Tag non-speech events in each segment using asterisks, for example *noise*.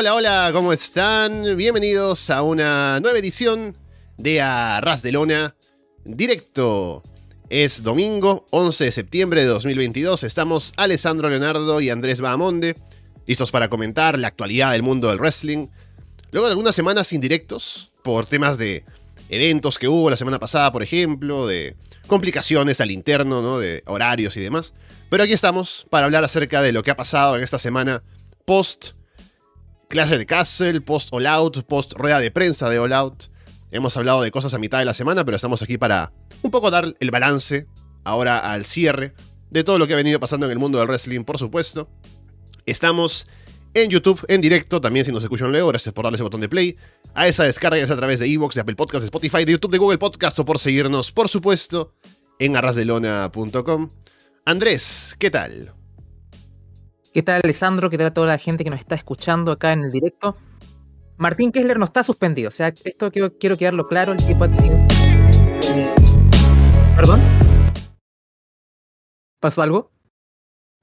Hola, hola, ¿cómo están? Bienvenidos a una nueva edición de Arras de Lona directo. Es domingo 11 de septiembre de 2022. Estamos Alessandro Leonardo y Andrés Bahamonde, listos para comentar la actualidad del mundo del wrestling. Luego de algunas semanas indirectos, por temas de eventos que hubo la semana pasada, por ejemplo, de complicaciones al interno, ¿no? de horarios y demás. Pero aquí estamos para hablar acerca de lo que ha pasado en esta semana post clase de Castle, post All Out, post rueda de prensa de All Out. Hemos hablado de cosas a mitad de la semana, pero estamos aquí para un poco dar el balance ahora al cierre de todo lo que ha venido pasando en el mundo del wrestling, por supuesto. Estamos en YouTube, en directo, también si nos escuchan luego, gracias por darle ese botón de play. A esa descarga a través de Evox, de Apple Podcasts, de Spotify, de YouTube, de Google Podcast o por seguirnos, por supuesto, en arrasdelona.com. Andrés, ¿qué tal? ¿Qué tal, Alessandro? ¿Qué tal a toda la gente que nos está escuchando acá en el directo? Martín Kessler no está suspendido, o sea, esto quiero, quiero quedarlo claro, el tipo ha tenido... ¿Perdón? ¿Pasó algo?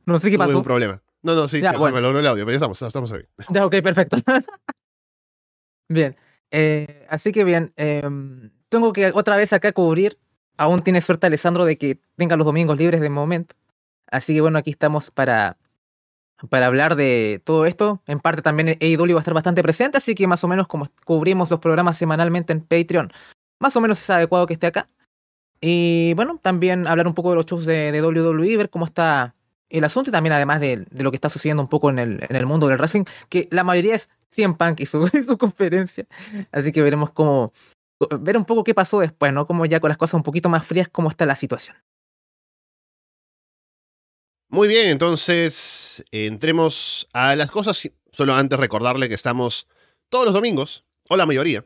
No sé qué pasó. Tuve un problema. No, no, sí, Ya, sí, bueno. el audio, pero ya estamos, estamos ahí. Ya, ok, perfecto. *laughs* bien, eh, así que bien, em, tengo que otra vez acá cubrir. Aún tiene suerte Alessandro de que tenga los domingos libres de momento. Así que bueno, aquí estamos para, para hablar de todo esto. En parte también AEW va a estar bastante presente, así que más o menos como cubrimos los programas semanalmente en Patreon, más o menos es adecuado que esté acá. Y bueno, también hablar un poco de los shows de, de WWE, ver cómo está el asunto y también además de, lo que está sucediendo un poco en el, mundo del wrestling, que la mayoría es CM Punk y su, *laughs* y su conferencia. Así que veremos cómo, ver un poco qué pasó después, ¿no? Como ya con las cosas un poquito más frías, cómo está la situación. Muy bien, entonces entremos a las cosas. Solo antes recordarle que estamos todos los domingos, o la mayoría,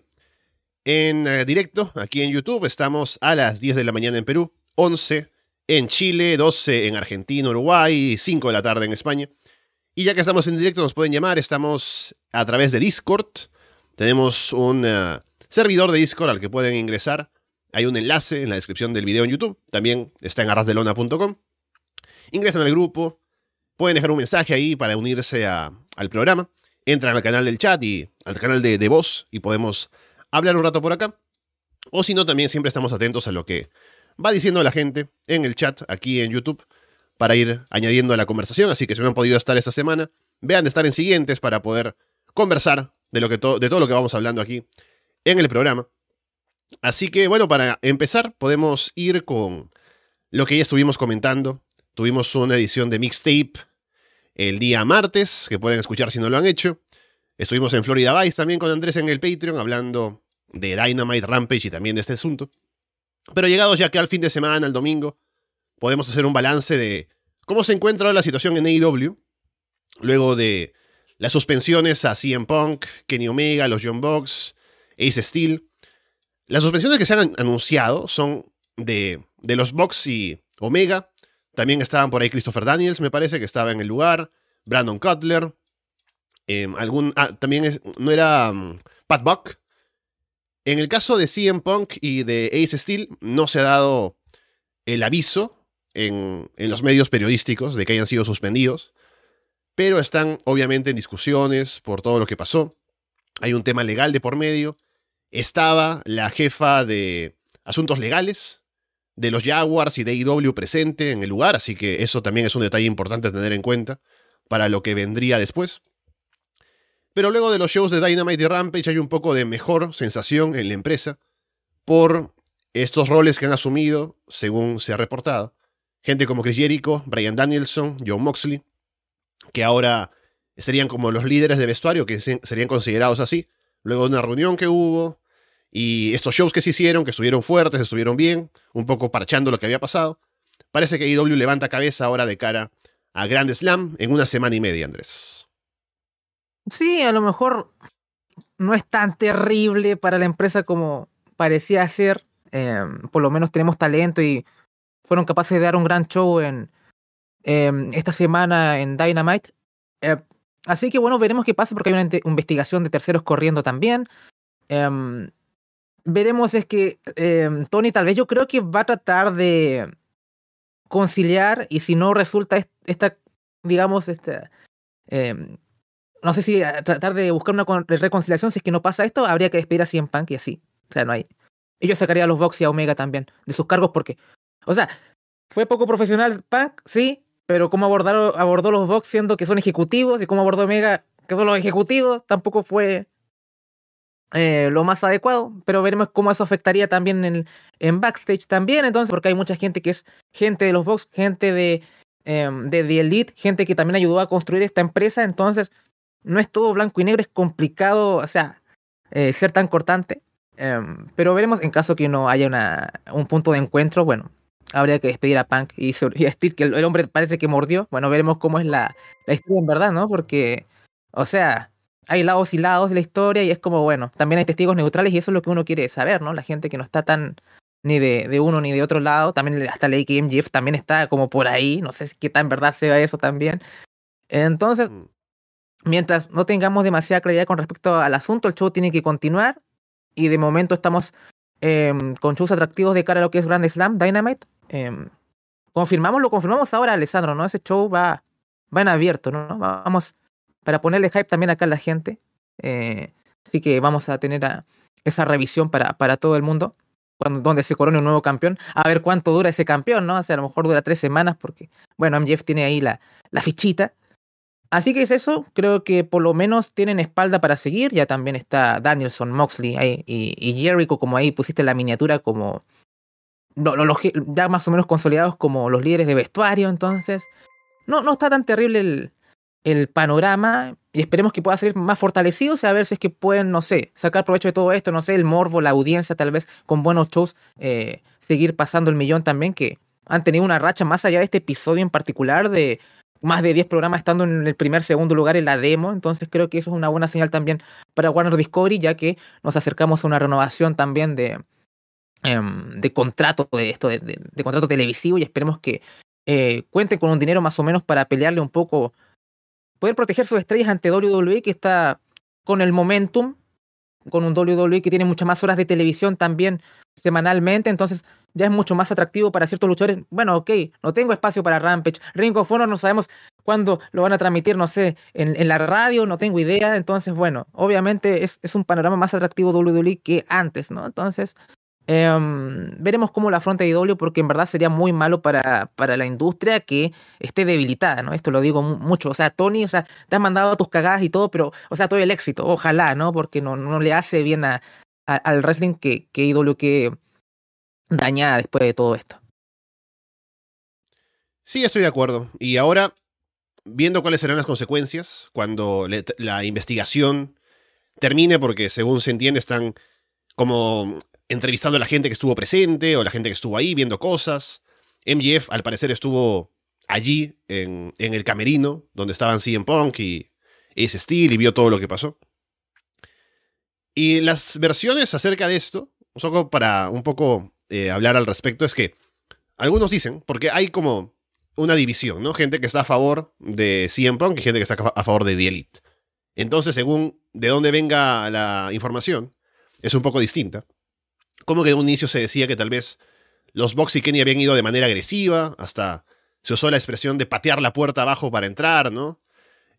en eh, directo aquí en YouTube. Estamos a las 10 de la mañana en Perú, 11 en Chile, 12 en Argentina, Uruguay, 5 de la tarde en España. Y ya que estamos en directo, nos pueden llamar. Estamos a través de Discord. Tenemos un eh, servidor de Discord al que pueden ingresar. Hay un enlace en la descripción del video en YouTube. También está en arrasdelona.com. Ingresan al grupo. Pueden dejar un mensaje ahí para unirse a- al programa. Entran al canal del chat y al canal de, de voz y podemos hablar un rato por acá. O si no, también siempre estamos atentos a lo que va diciendo la gente en el chat aquí en YouTube para ir añadiendo a la conversación. Así que si no han podido estar esta semana, vean de estar en siguientes para poder conversar de, lo que de todo lo que vamos hablando aquí en el programa. Así que bueno, para empezar podemos ir con lo que ya estuvimos comentando. Tuvimos una edición de mixtape el día martes, que pueden escuchar si no lo han hecho. Estuvimos en Florida Vice también con Andrés en el Patreon hablando de Dynamite Rampage y también de este asunto. Pero llegados ya que al fin de semana, al domingo, podemos hacer un balance de cómo se encuentra la situación en AEW, luego de las suspensiones a CM Punk, Kenny Omega, los John Box, Ace Steel. Las suspensiones que se han anunciado son de, de los Box y Omega. También estaban por ahí Christopher Daniels, me parece, que estaba en el lugar. Brandon Cutler. em, algún, ah, también no era mm, Pat Buck. En el caso de CM Punk y de Ace Steel, no se ha dado el aviso en, en los medios periodísticos de que hayan sido suspendidos, pero están obviamente en discusiones por todo lo que pasó. Hay un tema legal de por medio. Estaba la jefa de asuntos legales de los Jaguars y de AEW presente en el lugar, así que eso también es un detalle importante a tener en cuenta para lo que vendría después. Pero luego de los shows de Dynamite y Rampage hay un poco de mejor sensación en la empresa por estos roles que han asumido, según se ha reportado. Gente como Chris Jericho, Brian Danielson, John Moxley, que ahora serían como los líderes de vestuario, que se- serían considerados así, luego de una reunión que hubo, y estos shows que se hicieron, que estuvieron fuertes, estuvieron bien, un poco parchando lo que había pasado. Parece que IW levanta cabeza ahora de cara a Grand Slam en una semana y media, Andrés. Sí, a lo mejor no es tan terrible para la empresa como parecía ser. Eh, por lo menos tenemos talento y fueron capaces de dar un gran show en eh, esta semana en Dynamite. Eh, así que bueno, veremos qué pasa porque hay una investigación de terceros corriendo también. Em, veremos es que em, Tony tal vez yo creo que va a tratar de conciliar y si no resulta est- esta, digamos, esta, em, no sé si tratar de buscar una reconciliación, si es que no pasa esto, habría que despedir a CM Punk y así. O sea, no hay. Y yo sacaría a los Vox y a Omega también de sus cargos porque, o sea, fue poco profesional Punk, sí, pero cómo abordar, abordó los Vox siendo que son ejecutivos y cómo abordó Omega, que son los ejecutivos, tampoco fue eh, lo más adecuado, pero veremos cómo eso afectaría también en, en backstage también, entonces, porque hay mucha gente que es gente de los Vox, gente de, em, de The Elite, gente que también ayudó a construir esta empresa, entonces no es todo blanco y negro, es complicado, o sea, eh, ser tan cortante, em, pero veremos en caso que no haya una, un punto de encuentro, bueno, habría que despedir a Punk y, que el, hombre parece que mordió, bueno, veremos cómo es la, la historia en verdad, ¿no? Porque, o sea, hay lados y lados de la historia y es como, bueno, también hay testigos neutrales y eso es lo que uno quiere saber, ¿no? La gente que no está tan ni de, de uno ni de otro lado, también hasta que MGF también está como por ahí, no sé si qué tan verdad sea eso también. Entonces, mm. mientras no tengamos demasiada claridad con respecto al asunto, el show tiene que continuar y de momento estamos em, con shows atractivos de cara a lo que es Grand Slam, Dynamite. Eh, confirmamos, lo confirmamos ahora, Alessandro, ¿no? Ese show va, va en abierto, ¿no? Vamos para ponerle hype también acá a la gente. Eh, así que vamos a tener esa revisión para, para todo el mundo, cuando, donde se corone un nuevo campeón. A ver cuánto dura ese campeón, ¿no? O sea, a lo mejor dura tres semanas, porque, bueno, MJF tiene ahí la, la fichita. Así que es eso, creo que por lo menos tienen espalda para seguir. Ya también está Danielson, Moxley ahí, y, y Jericho, como ahí pusiste la miniatura como. los, ya más o menos consolidados como los líderes de vestuario, entonces. No, no está tan terrible el, el panorama y esperemos que pueda ser más fortalecido, o sea, a ver si es que pueden, no sé, sacar provecho de todo esto, no sé, el morbo, la audiencia, tal vez con buenos shows, eh, seguir pasando el millón también, que han tenido una racha más allá de este episodio en particular de más de 10 programas estando en el primer, segundo lugar en la demo, entonces creo que eso es una buena señal también para Warner Discovery, ya que nos acercamos a una renovación también de, em, de contrato de esto, de, de, contrato televisivo y esperemos que eh, cuenten con un dinero más o menos para pelearle un poco poder proteger sus estrellas ante WWE, que está con el momentum, con un WWE que tiene muchas más horas de televisión también semanalmente, entonces ya es mucho más atractivo para ciertos luchadores. Bueno, ok, no tengo espacio para Rampage. Ring of Honor no sabemos cuándo lo van a transmitir, no sé, en, en la radio, no tengo idea. Entonces, bueno, obviamente es, es un panorama más atractivo WWE que antes, ¿no? Entonces, Em, veremos cómo la afronta IW porque en verdad sería muy malo para, para la industria que esté debilitada, ¿no? Esto lo digo mucho. O sea, Tony, o sea, te has mandado tus cagadas y todo, pero, o sea, todo el éxito, ojalá, ¿no? Porque no, no le hace bien a, al wrestling que, que IW que dañada después de todo esto. Sí, estoy de acuerdo. Y ahora, viendo cuáles serán las consecuencias cuando la investigación termine, porque según se entiende están como entrevistando a la gente que estuvo presente o la gente que estuvo ahí viendo cosas. MGF al parecer estuvo allí en, en el camerino donde estaban CM Punk y ese Steel y vio todo lo que pasó. Y las versiones acerca de esto, solo para un poco eh, hablar al respecto, es que algunos dicen, porque hay como una división, ¿no? Gente que está a favor de CM Punk y gente que está a favor de The Elite. Entonces, según de dónde venga la información, es un poco distinta como que en un inicio se decía que tal vez los Box y Kenny habían ido de manera agresiva, hasta se usó la expresión de patear la puerta abajo para entrar, ¿no?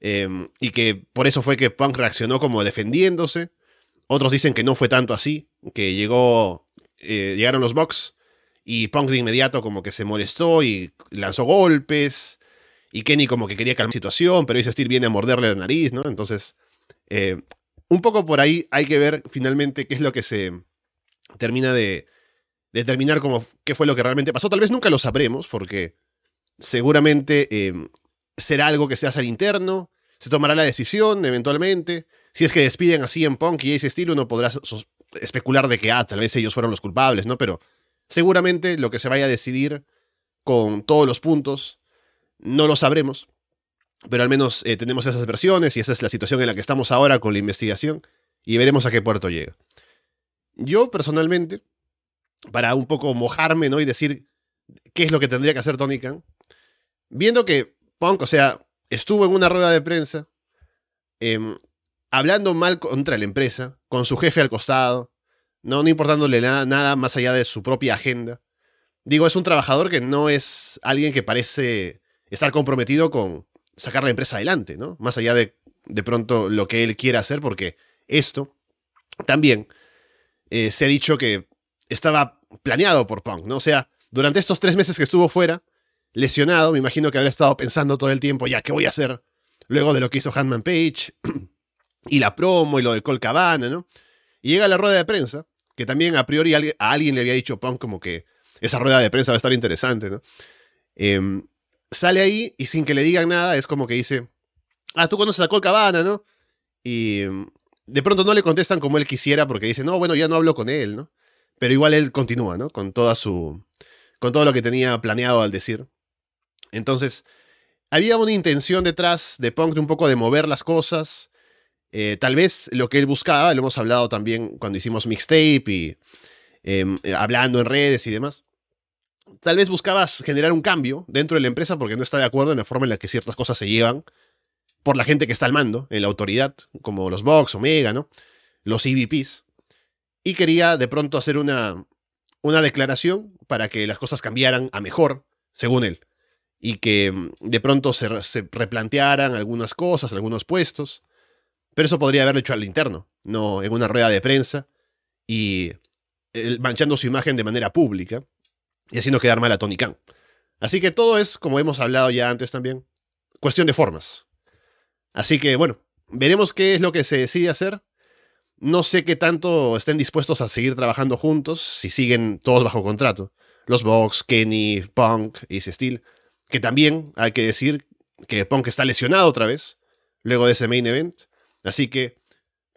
Em, y que por eso fue que Punk reaccionó como defendiéndose. Otros dicen que no fue tanto así, que llegó, eh, llegaron los Box y Punk de inmediato como que se molestó y lanzó golpes. Y Kenny como que quería calmar la situación, pero Steel viene a morderle la nariz, ¿no? Entonces, eh, un poco por ahí hay que ver finalmente qué es lo que se, termina de determinar cómo, qué fue lo que realmente pasó. Tal vez nunca lo sabremos, porque seguramente em, será algo que se hace al interno, se tomará la decisión eventualmente. Si es que despiden así en Punk y ese estilo, uno podrá especular de que, ah, tal vez ellos fueron los culpables, ¿no? Pero seguramente lo que se vaya a decidir con todos los puntos, no lo sabremos. Pero al menos eh, tenemos esas versiones y esa es la situación en la que estamos ahora con la investigación y veremos a qué puerto llega. Yo personalmente, para un poco mojarme, ¿no? Y decir qué es lo que tendría que hacer Tony Khan, viendo que Punk, o sea, estuvo en una rueda de prensa, em, hablando mal contra la empresa, con su jefe al costado, no, importándole nada, nada más allá de su propia agenda. Digo, es un trabajador que no es alguien que parece estar comprometido con sacar la empresa adelante, ¿no? Más allá de, de pronto lo que él quiere hacer, porque esto también eh, se ha dicho que estaba planeado por Punk, ¿no? O sea, durante estos tres meses que estuvo fuera, lesionado, me imagino que habrá estado pensando todo el tiempo, ya, ¿qué voy a hacer? Luego de lo que hizo Handman Page, *clears throat* y la promo, y lo de Col Cabana, ¿no? Y llega la rueda de prensa, que también a priori a alguien le había dicho Punk como que esa rueda de prensa va a estar interesante, ¿no? Em, sale ahí y sin que le digan nada, es como que dice, ah, tú conoces a Col Cabana, ¿no? Y de pronto no le contestan como él quisiera porque dice, no, bueno, ya no hablo con él, ¿no? Pero igual él continúa, ¿no? Con toda su. con todo lo que tenía planeado al decir. Entonces, había una intención detrás de Punk de un poco de mover las cosas. Eh, tal vez lo que él buscaba, lo hemos hablado también cuando hicimos mixtape y em, eh, hablando en redes y demás. Tal vez buscabas generar un cambio dentro de la empresa porque no está de acuerdo en la forma en la que ciertas cosas se llevan por la gente que está al mando, en la autoridad, como los Vox, Omega, ¿no? Los EVPs. Y quería de pronto hacer una, una declaración para que las cosas cambiaran a mejor, según él. Y que mm, de pronto se, se replantearan algunas cosas, algunos puestos. Pero eso podría haberlo hecho al interno, no en una rueda de prensa y manchando su imagen de manera pública y haciendo quedar mal a Tony Khan. Así que todo es, como hemos hablado ya antes también, cuestión de formas. Así que bueno, veremos qué es lo que se decide hacer. No sé qué tanto estén dispuestos a seguir trabajando juntos si siguen todos bajo contrato. Los Vox, Kenny, Punk y Steel. Que también hay que decir que Punk está lesionado otra vez luego de ese main event. Así que,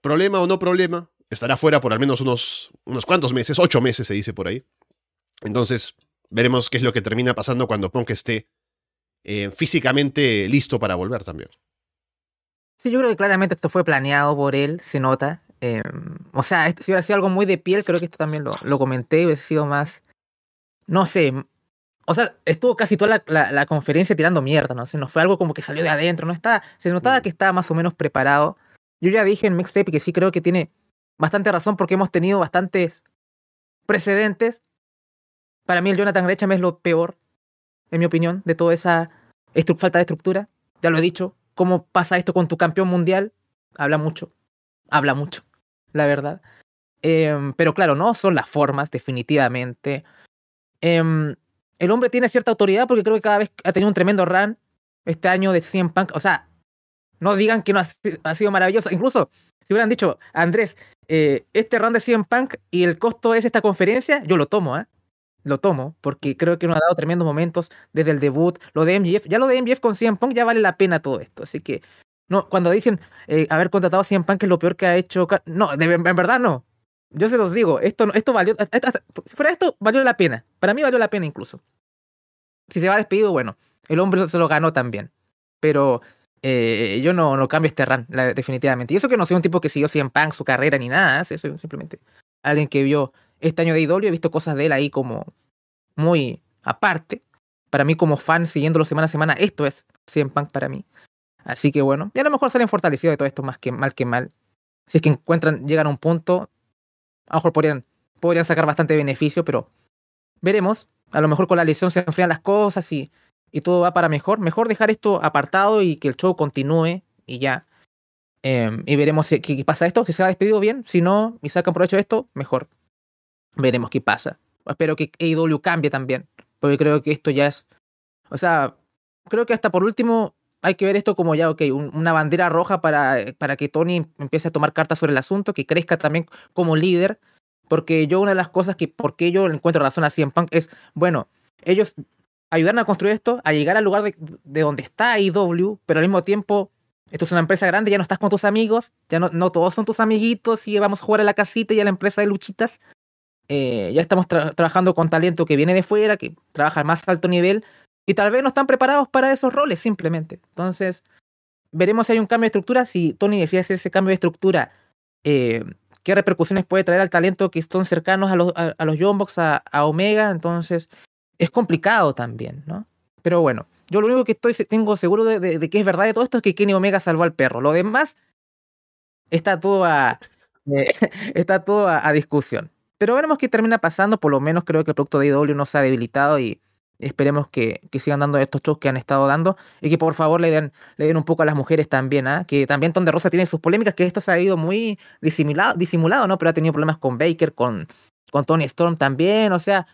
problema o no problema, estará fuera por al menos unos, unos cuantos meses, ocho meses se dice por ahí. Entonces, veremos qué es lo que termina pasando cuando Punk esté eh, físicamente listo para volver también. Sí, yo creo que claramente esto fue planeado por él, se nota. Em, o sea, si hubiera sido algo muy de piel, creo que esto también lo, lo comenté, hubiera sido más. No sé. O sea, estuvo casi toda la, la, conferencia tirando mierda, ¿no? sé, no fue algo como que salió de adentro, ¿no? Está, se notaba mm. que estaba más o menos preparado. Yo ya dije en Mixtape que sí creo que tiene bastante razón porque hemos tenido bastantes precedentes. Para mí el Jonathan Gresham es lo peor, en mi opinión, de toda esa falta de estructura. Ya lo he dicho, cómo pasa esto con tu campeón mundial, habla mucho, habla mucho, la verdad. Em, pero claro, no son las formas, definitivamente. Em, el hombre tiene cierta autoridad porque creo que cada vez ha tenido un tremendo run este año de 100 Punk. O sea, no digan que no ha, sido maravilloso. Incluso, si hubieran dicho, Andrés, eh, este run de 100 Punk y el costo es esta conferencia, yo lo tomo, ¿eh? Lo tomo, porque creo que nos ha dado tremendos momentos desde el debut, lo de MJF, ya lo de MJF con CM Punk ya vale la pena todo esto, así que no, cuando dicen eh, haber contratado a CM Punk es lo peor que ha hecho, no, en verdad no. Yo se los digo, esto esto valió si fuera esto valió la pena. Para mí valió la pena incluso. Si se va despedido, bueno, el hombre se lo ganó también. Pero eh, yo no, no cambio este run, definitivamente. Y eso que no soy un tipo que siguió CM Punk su carrera ni nada, eso simplemente alguien que vio este año de IW he visto cosas de él ahí como muy aparte. Para mí como fan, siguiéndolo semana a semana, esto es CM Punk para mí. Así que bueno, y a lo mejor salen fortalecidos de todo esto más que mal que mal. Si es que encuentran, llegan a un punto, a lo mejor podrían, podrían sacar bastante beneficio, pero veremos. A lo mejor con la lesión se enfrían las cosas y, y todo va para mejor. Mejor dejar esto apartado y que el show continúe y ya. Em, y veremos qué, qué, pasa esto, si se ha despedido bien, si no, y sacan provecho de esto, mejor. Veremos qué pasa. Espero que AEW cambie también, porque creo que esto ya es... O sea, creo que hasta por último hay que ver esto como ya, ok, una bandera roja para, para que Tony empiece a tomar cartas sobre el asunto, que crezca también como líder, porque yo una de las cosas que, por qué yo encuentro razón a CM Punk es, bueno, ellos ayudaron a construir esto, a llegar al lugar de, de donde está AEW, pero al mismo tiempo esto es una empresa grande, ya no estás con tus amigos, ya no, no todos son tus amiguitos y vamos a jugar a la casita y a la empresa de luchitas. Eh, ya estamos trabajando con talento que viene de fuera, que trabaja a más alto nivel, y tal vez no están preparados para esos roles simplemente. Entonces, veremos si hay un cambio de estructura, si Tony decide hacer ese cambio de estructura, eh, qué repercusiones puede traer al talento que están cercanos a los, a, los Young a, Omega, entonces es complicado también, ¿no? Pero bueno, yo lo único que estoy tengo seguro de, que es verdad de todo esto es que Kenny Omega salvó al perro. Lo demás está todo a, *laughs* eh, está todo a discusión. Pero veremos qué termina pasando. Por lo menos creo que el producto de IW no se ha debilitado y Esperemos que, que, sigan dando estos shows que han estado dando y que por favor le den, le den un poco a las mujeres también, ¿ah? que también Ton de Rosa tiene sus polémicas, que esto se ha ido muy disimulado, disimulado, ¿no? Pero ha tenido problemas con Baker, con, con Tony Storm también, o sea,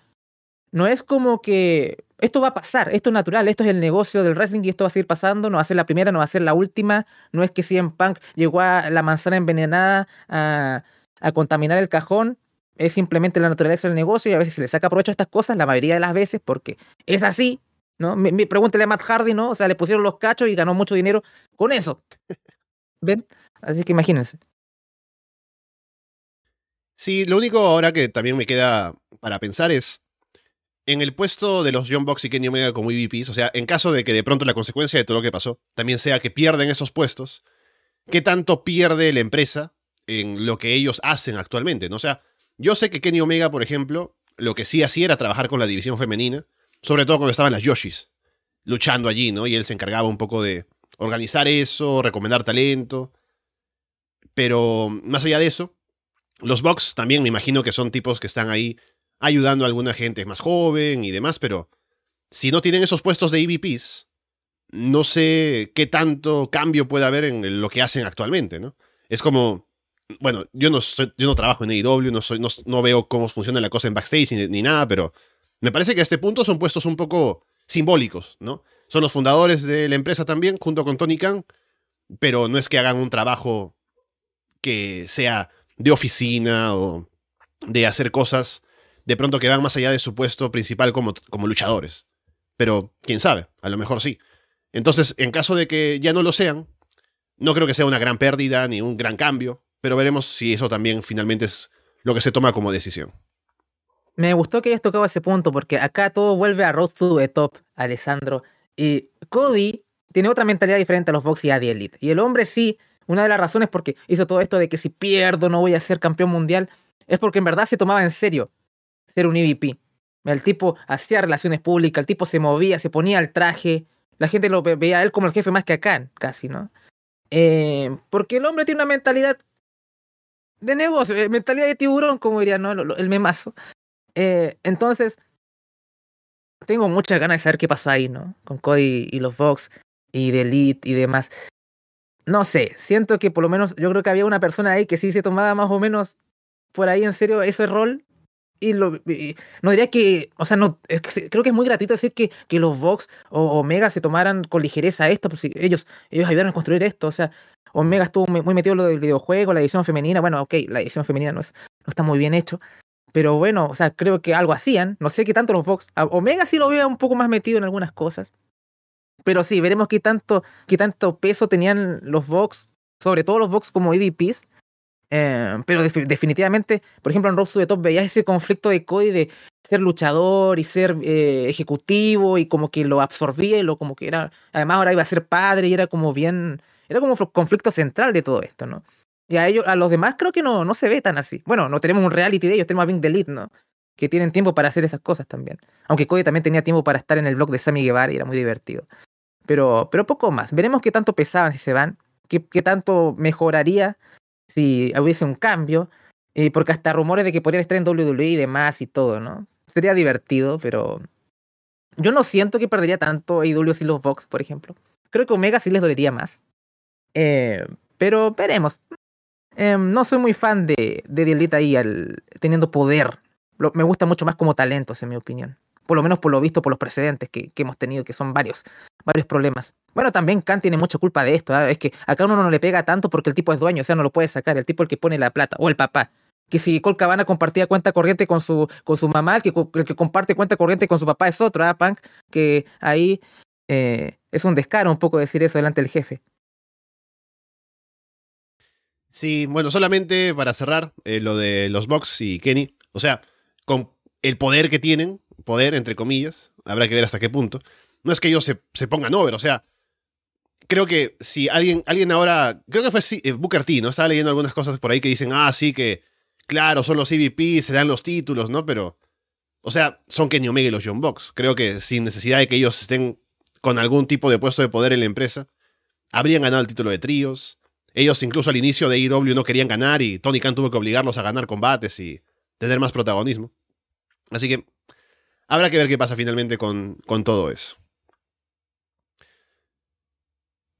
no es como que esto va a pasar, esto es natural, esto es el negocio del wrestling y esto va a seguir pasando, no va a ser la primera, no va a ser la última, no es que CM Punk llegó a la manzana envenenada a, a contaminar el cajón, es simplemente la naturaleza del negocio y a veces se le saca provecho a estas cosas, la mayoría de las veces, porque es así, ¿no? Me, pregúntele a Matt Hardy, ¿no? O sea, le pusieron los cachos y ganó mucho dinero con eso. *laughs* ¿Ven? Así que imagínense. Sí, lo único ahora que también me queda para pensar es en el puesto de los John Box y Kenny Omega como EVPs, o sea, en caso de que de pronto la consecuencia de todo lo que pasó también sea que pierden esos puestos, ¿qué tanto pierde la empresa en lo que ellos hacen actualmente? ¿no? O sea, yo sé que Kenny Omega, por ejemplo, lo que sí hacía era trabajar con la división femenina, sobre todo cuando estaban las Yoshis, luchando allí, ¿no? Y él se encargaba un poco de organizar eso, recomendar talento. Pero más allá de eso, los Bucks también me imagino que son tipos que están ahí ayudando a alguna gente más joven y demás, pero si no tienen esos puestos de EVPs, no sé qué tanto cambio puede haber en lo que hacen actualmente, ¿no? Es como, bueno, yo no, yo no trabajo en AEW, no, soy, no, veo cómo funciona la cosa en backstage ni, ni, nada, pero me parece que a este punto son puestos un poco simbólicos, ¿no? Son los fundadores de la empresa también, junto con Tony Khan, pero no es que hagan un trabajo que sea de oficina o de hacer cosas de pronto que van más allá de su puesto principal como, como luchadores. Pero quién sabe, a lo mejor sí. Entonces, en caso de que ya no lo sean, no creo que sea una gran pérdida ni un gran cambio, pero veremos si eso también finalmente es lo que se toma como decisión. Me gustó que hayas tocado ese punto, porque acá todo vuelve a Road to the Top, Alessandro. Y Cody tiene otra mentalidad diferente a los Box y a The Elite. Y el hombre sí, una de las razones porque hizo todo esto de que si pierdo no voy a ser campeón mundial, es porque en verdad se tomaba en serio ser un EVP. El tipo hacía relaciones públicas, el tipo se movía, se ponía el traje, la gente lo veía a él como el jefe más que acá, casi, ¿no? Eh, porque el hombre tiene una mentalidad de negocio, eh, mentalidad de tiburón, como diría, ¿no? El memazo. Eh, entonces, tengo muchas ganas de saber qué pasó ahí, ¿no? Con Cody y los Vox y The Elite y demás. No sé, siento que por lo menos yo creo que había una persona ahí que sí se tomaba más o menos por ahí en serio ese rol y, lo, no diría que, o sea, no, creo que es muy gratuito decir que, que los Vox o Omega se tomaran con ligereza esto, pues ellos, ellos ayudaron a construir esto, o sea, Omega estuvo muy metido en lo del videojuego, la edición femenina, bueno, ok, la edición femenina no, es, no está muy bien hecho, pero bueno, o sea, creo que algo hacían, no sé qué tanto los Vox, Omega sí lo veo un poco más metido en algunas cosas, pero sí, veremos qué tanto, qué tanto peso tenían los Vox, sobre todo los Vox como EVPs, eh, pero definitivamente, por ejemplo, en Road to the Top veías ese conflicto de Cody de ser luchador y ser eh, ejecutivo y como que lo absorbía y lo como que era, además ahora iba a ser padre y era como bien, era como conflicto central de todo esto, ¿no? Y a ellos, a los demás creo que no, no se ve tan así. Bueno, no tenemos un reality de ellos, tenemos a Vin Elite, ¿no? Que tienen tiempo para hacer esas cosas también. Aunque Cody también tenía tiempo para estar en el blog de Sammy Guevara y era muy divertido. Pero, pero poco más. Veremos qué tanto pesaban si se van, qué, qué tanto mejoraría si hubiese un cambio, eh, porque hasta rumores de que podrían estar en WWE y demás y todo, ¿no? Sería divertido, pero yo no siento que perdería tanto AEW sin los Vox, por ejemplo. Creo que Omega sí les dolería más. Eh, pero veremos. Eh, no soy muy fan de, de Elite ahí al, teniendo poder. me gusta mucho más como talentos, en mi opinión por lo menos por lo visto por los precedentes que, hemos tenido, que son varios, varios problemas. Bueno, también Khan tiene mucha culpa de esto, ¿ah? es que acá uno no le pega tanto porque el tipo es dueño, o sea, no lo puede sacar, el tipo el que pone la plata, o el papá. Que si Cole Cabana compartía cuenta corriente con su, con su mamá, el que, el que comparte cuenta corriente con su papá es otro, ¿ah, Punk? Que ahí eh, es un descaro un poco decir eso delante del jefe. Sí, bueno, solamente para cerrar eh, lo de los Bucks y Kenny, o sea, con el poder que tienen, poder, entre comillas, habrá que ver hasta qué punto. No es que ellos se, se pongan over, o sea, creo que si alguien, alguien ahora, creo que fue eh, Booker T, ¿no? Estaba leyendo algunas cosas por ahí que dicen, ah, sí, que claro, son los EVP, se dan los títulos, ¿no? Pero, o sea, son Kenny Omega y los John Box. Creo que sin necesidad de que ellos estén con algún tipo de puesto de poder en la empresa, habrían ganado el título de tríos. Ellos incluso al inicio de EW no querían ganar y Tony Khan tuvo que obligarlos a ganar combates y tener más protagonismo. Así que habrá que ver qué pasa finalmente con, con todo eso.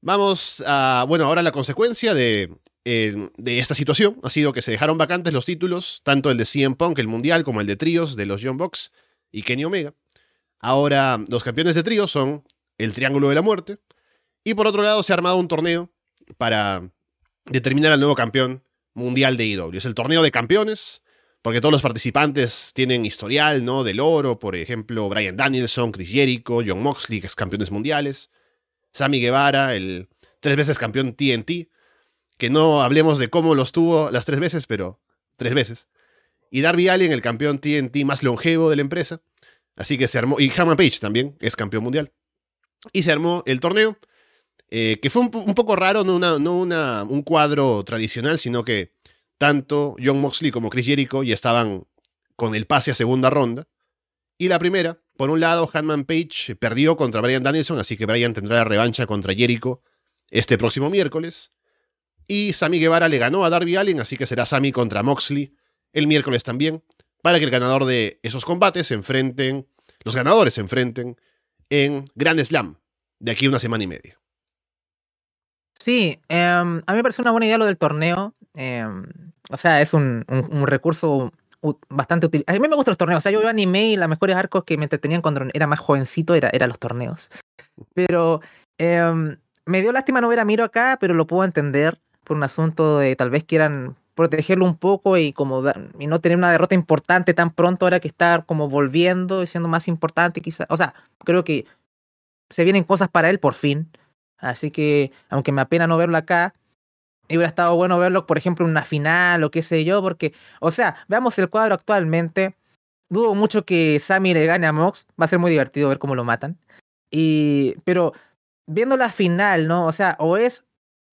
Vamos a, bueno, ahora la consecuencia de, eh, de esta situación ha sido que se dejaron vacantes los títulos, tanto el de CM Punk, el Mundial, como el de tríos de los Young Bucks y Kenny Omega. Ahora los campeones de tríos son el Triángulo de la Muerte. Y por otro lado se ha armado un torneo para determinar al nuevo campeón mundial de IW. Es el torneo de campeones, porque todos los participantes tienen historial, ¿no? Del oro, por ejemplo, Brian Danielson, Chris Jericho, John Moxley, que es campeones mundiales. Sammy Guevara, el tres veces campeón TNT, que no hablemos de cómo los tuvo las tres veces, pero tres veces. Y Darby Allin, el campeón TNT más longevo de la empresa. Así que se armó, y Hama Page también es campeón mundial. Y se armó el torneo, eh, que fue un, poco raro, no, una, no un cuadro tradicional, sino que tanto John Moxley como Chris Jericho ya estaban con el pase a segunda ronda. Y la primera, por un lado, Hanman Page perdió contra Brian Danielson, así que Brian tendrá la revancha contra Jericho este próximo miércoles. Y Sammy Guevara le ganó a Darby Allin, así que será Sammy contra Moxley el miércoles también, para que el ganador de esos combates se enfrenten, los ganadores se enfrenten en Grand Slam, de aquí a una semana y media. Sí, em, a mí me parece una buena idea lo del torneo. Em, o sea, es un recurso bastante útil. A mí me gustan los torneos. O sea, yo iba anime y los mejores arcos que me entretenían cuando era más jovencito era, era los torneos. Pero em, me dio lástima no ver a Miro acá, pero lo puedo entender por un asunto de tal vez quieran protegerlo un poco y como y no tener una derrota importante tan pronto ahora que estar como volviendo y siendo más importante quizás. O sea, creo que se vienen cosas para él por fin. Así que, aunque me apena no verlo acá, y hubiera estado bueno verlo, por ejemplo, en una final o qué sé yo, porque, o sea, veamos el cuadro actualmente. Dudo mucho que Sammy le gane a Mox. Va a ser muy divertido ver cómo lo matan. Y, pero viendo la final, ¿no? O sea, o es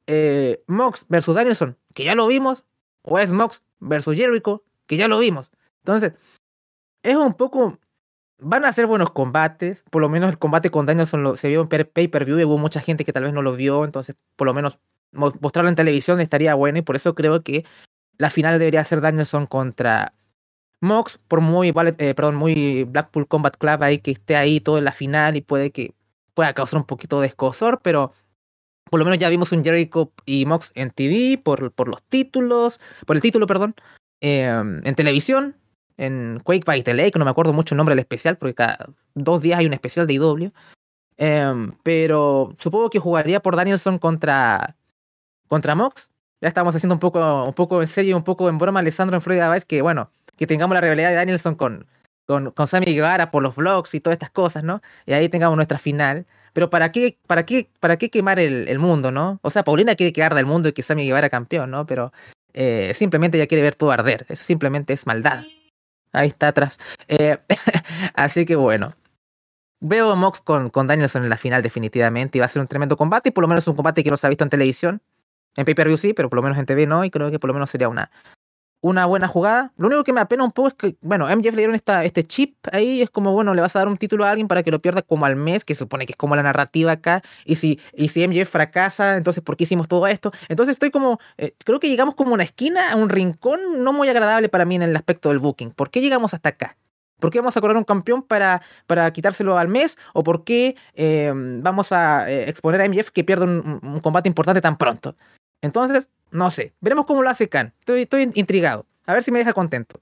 eh, Mox versus Danielson, que ya lo vimos, o es Mox versus Jericho, que ya lo vimos. Entonces, es un poco. Van a ser buenos combates. Por lo menos el combate con Danielson se vio en pay-per-view y hubo mucha gente que tal vez no lo vio. Entonces, por lo menos mostrarlo en televisión estaría bueno y por eso creo que la final debería ser Danielson contra Mox, por muy, eh, perdón, muy Blackpool Combat Club ahí que esté ahí todo en la final y puede que pueda causar un poquito de escosor, pero por lo menos ya vimos un Jericho y Mox en TV por, por los títulos, por el título, perdón, em, en televisión, en Quake Fight Lake, no me acuerdo mucho el nombre del especial, porque cada dos días hay un especial de IW. Em, pero supongo que jugaría por Danielson contra contra Mox. Ya estamos haciendo un poco, un poco en serio, un poco en broma, Alessandro en Florida Vice, que bueno, que tengamos la rivalidad de Danielson con, con, con Sammy Guevara por los vlogs y todas estas cosas, ¿no? Y ahí tengamos nuestra final. Pero ¿para qué, para qué, para qué quemar el, el mundo, no? O sea, Paulina quiere que arda el mundo y que Sammy Guevara campeón, ¿no? Pero eh, simplemente ella quiere ver todo arder. Eso simplemente es maldad. Ahí está atrás. Eh, *laughs* así que bueno. Veo a Mox con, con Danielson en la final definitivamente y va a ser un tremendo combate y por lo menos un combate que no se ha visto en televisión. En pay-per-view sí, pero por lo menos en TV no, y creo que por lo menos sería una, una buena jugada. Lo único que me apena un poco es que, bueno, MJF le dieron esta, este chip ahí, es como, bueno, le vas a dar un título a alguien para que lo pierda como al mes, que supone que es como la narrativa acá, y si, y si MJF fracasa, entonces, ¿por qué hicimos todo esto? Entonces estoy como, eh, creo que llegamos como a una esquina, a un rincón no muy agradable para mí en el aspecto del booking. ¿Por qué llegamos hasta acá? ¿Por qué vamos a coronar un campeón para, para quitárselo al mes? ¿O por qué eh, vamos a eh, exponer a MJF que pierda un, combate importante tan pronto? Entonces, no sé. Veremos cómo lo hace Khan. Estoy, intrigado. A ver si me deja contento.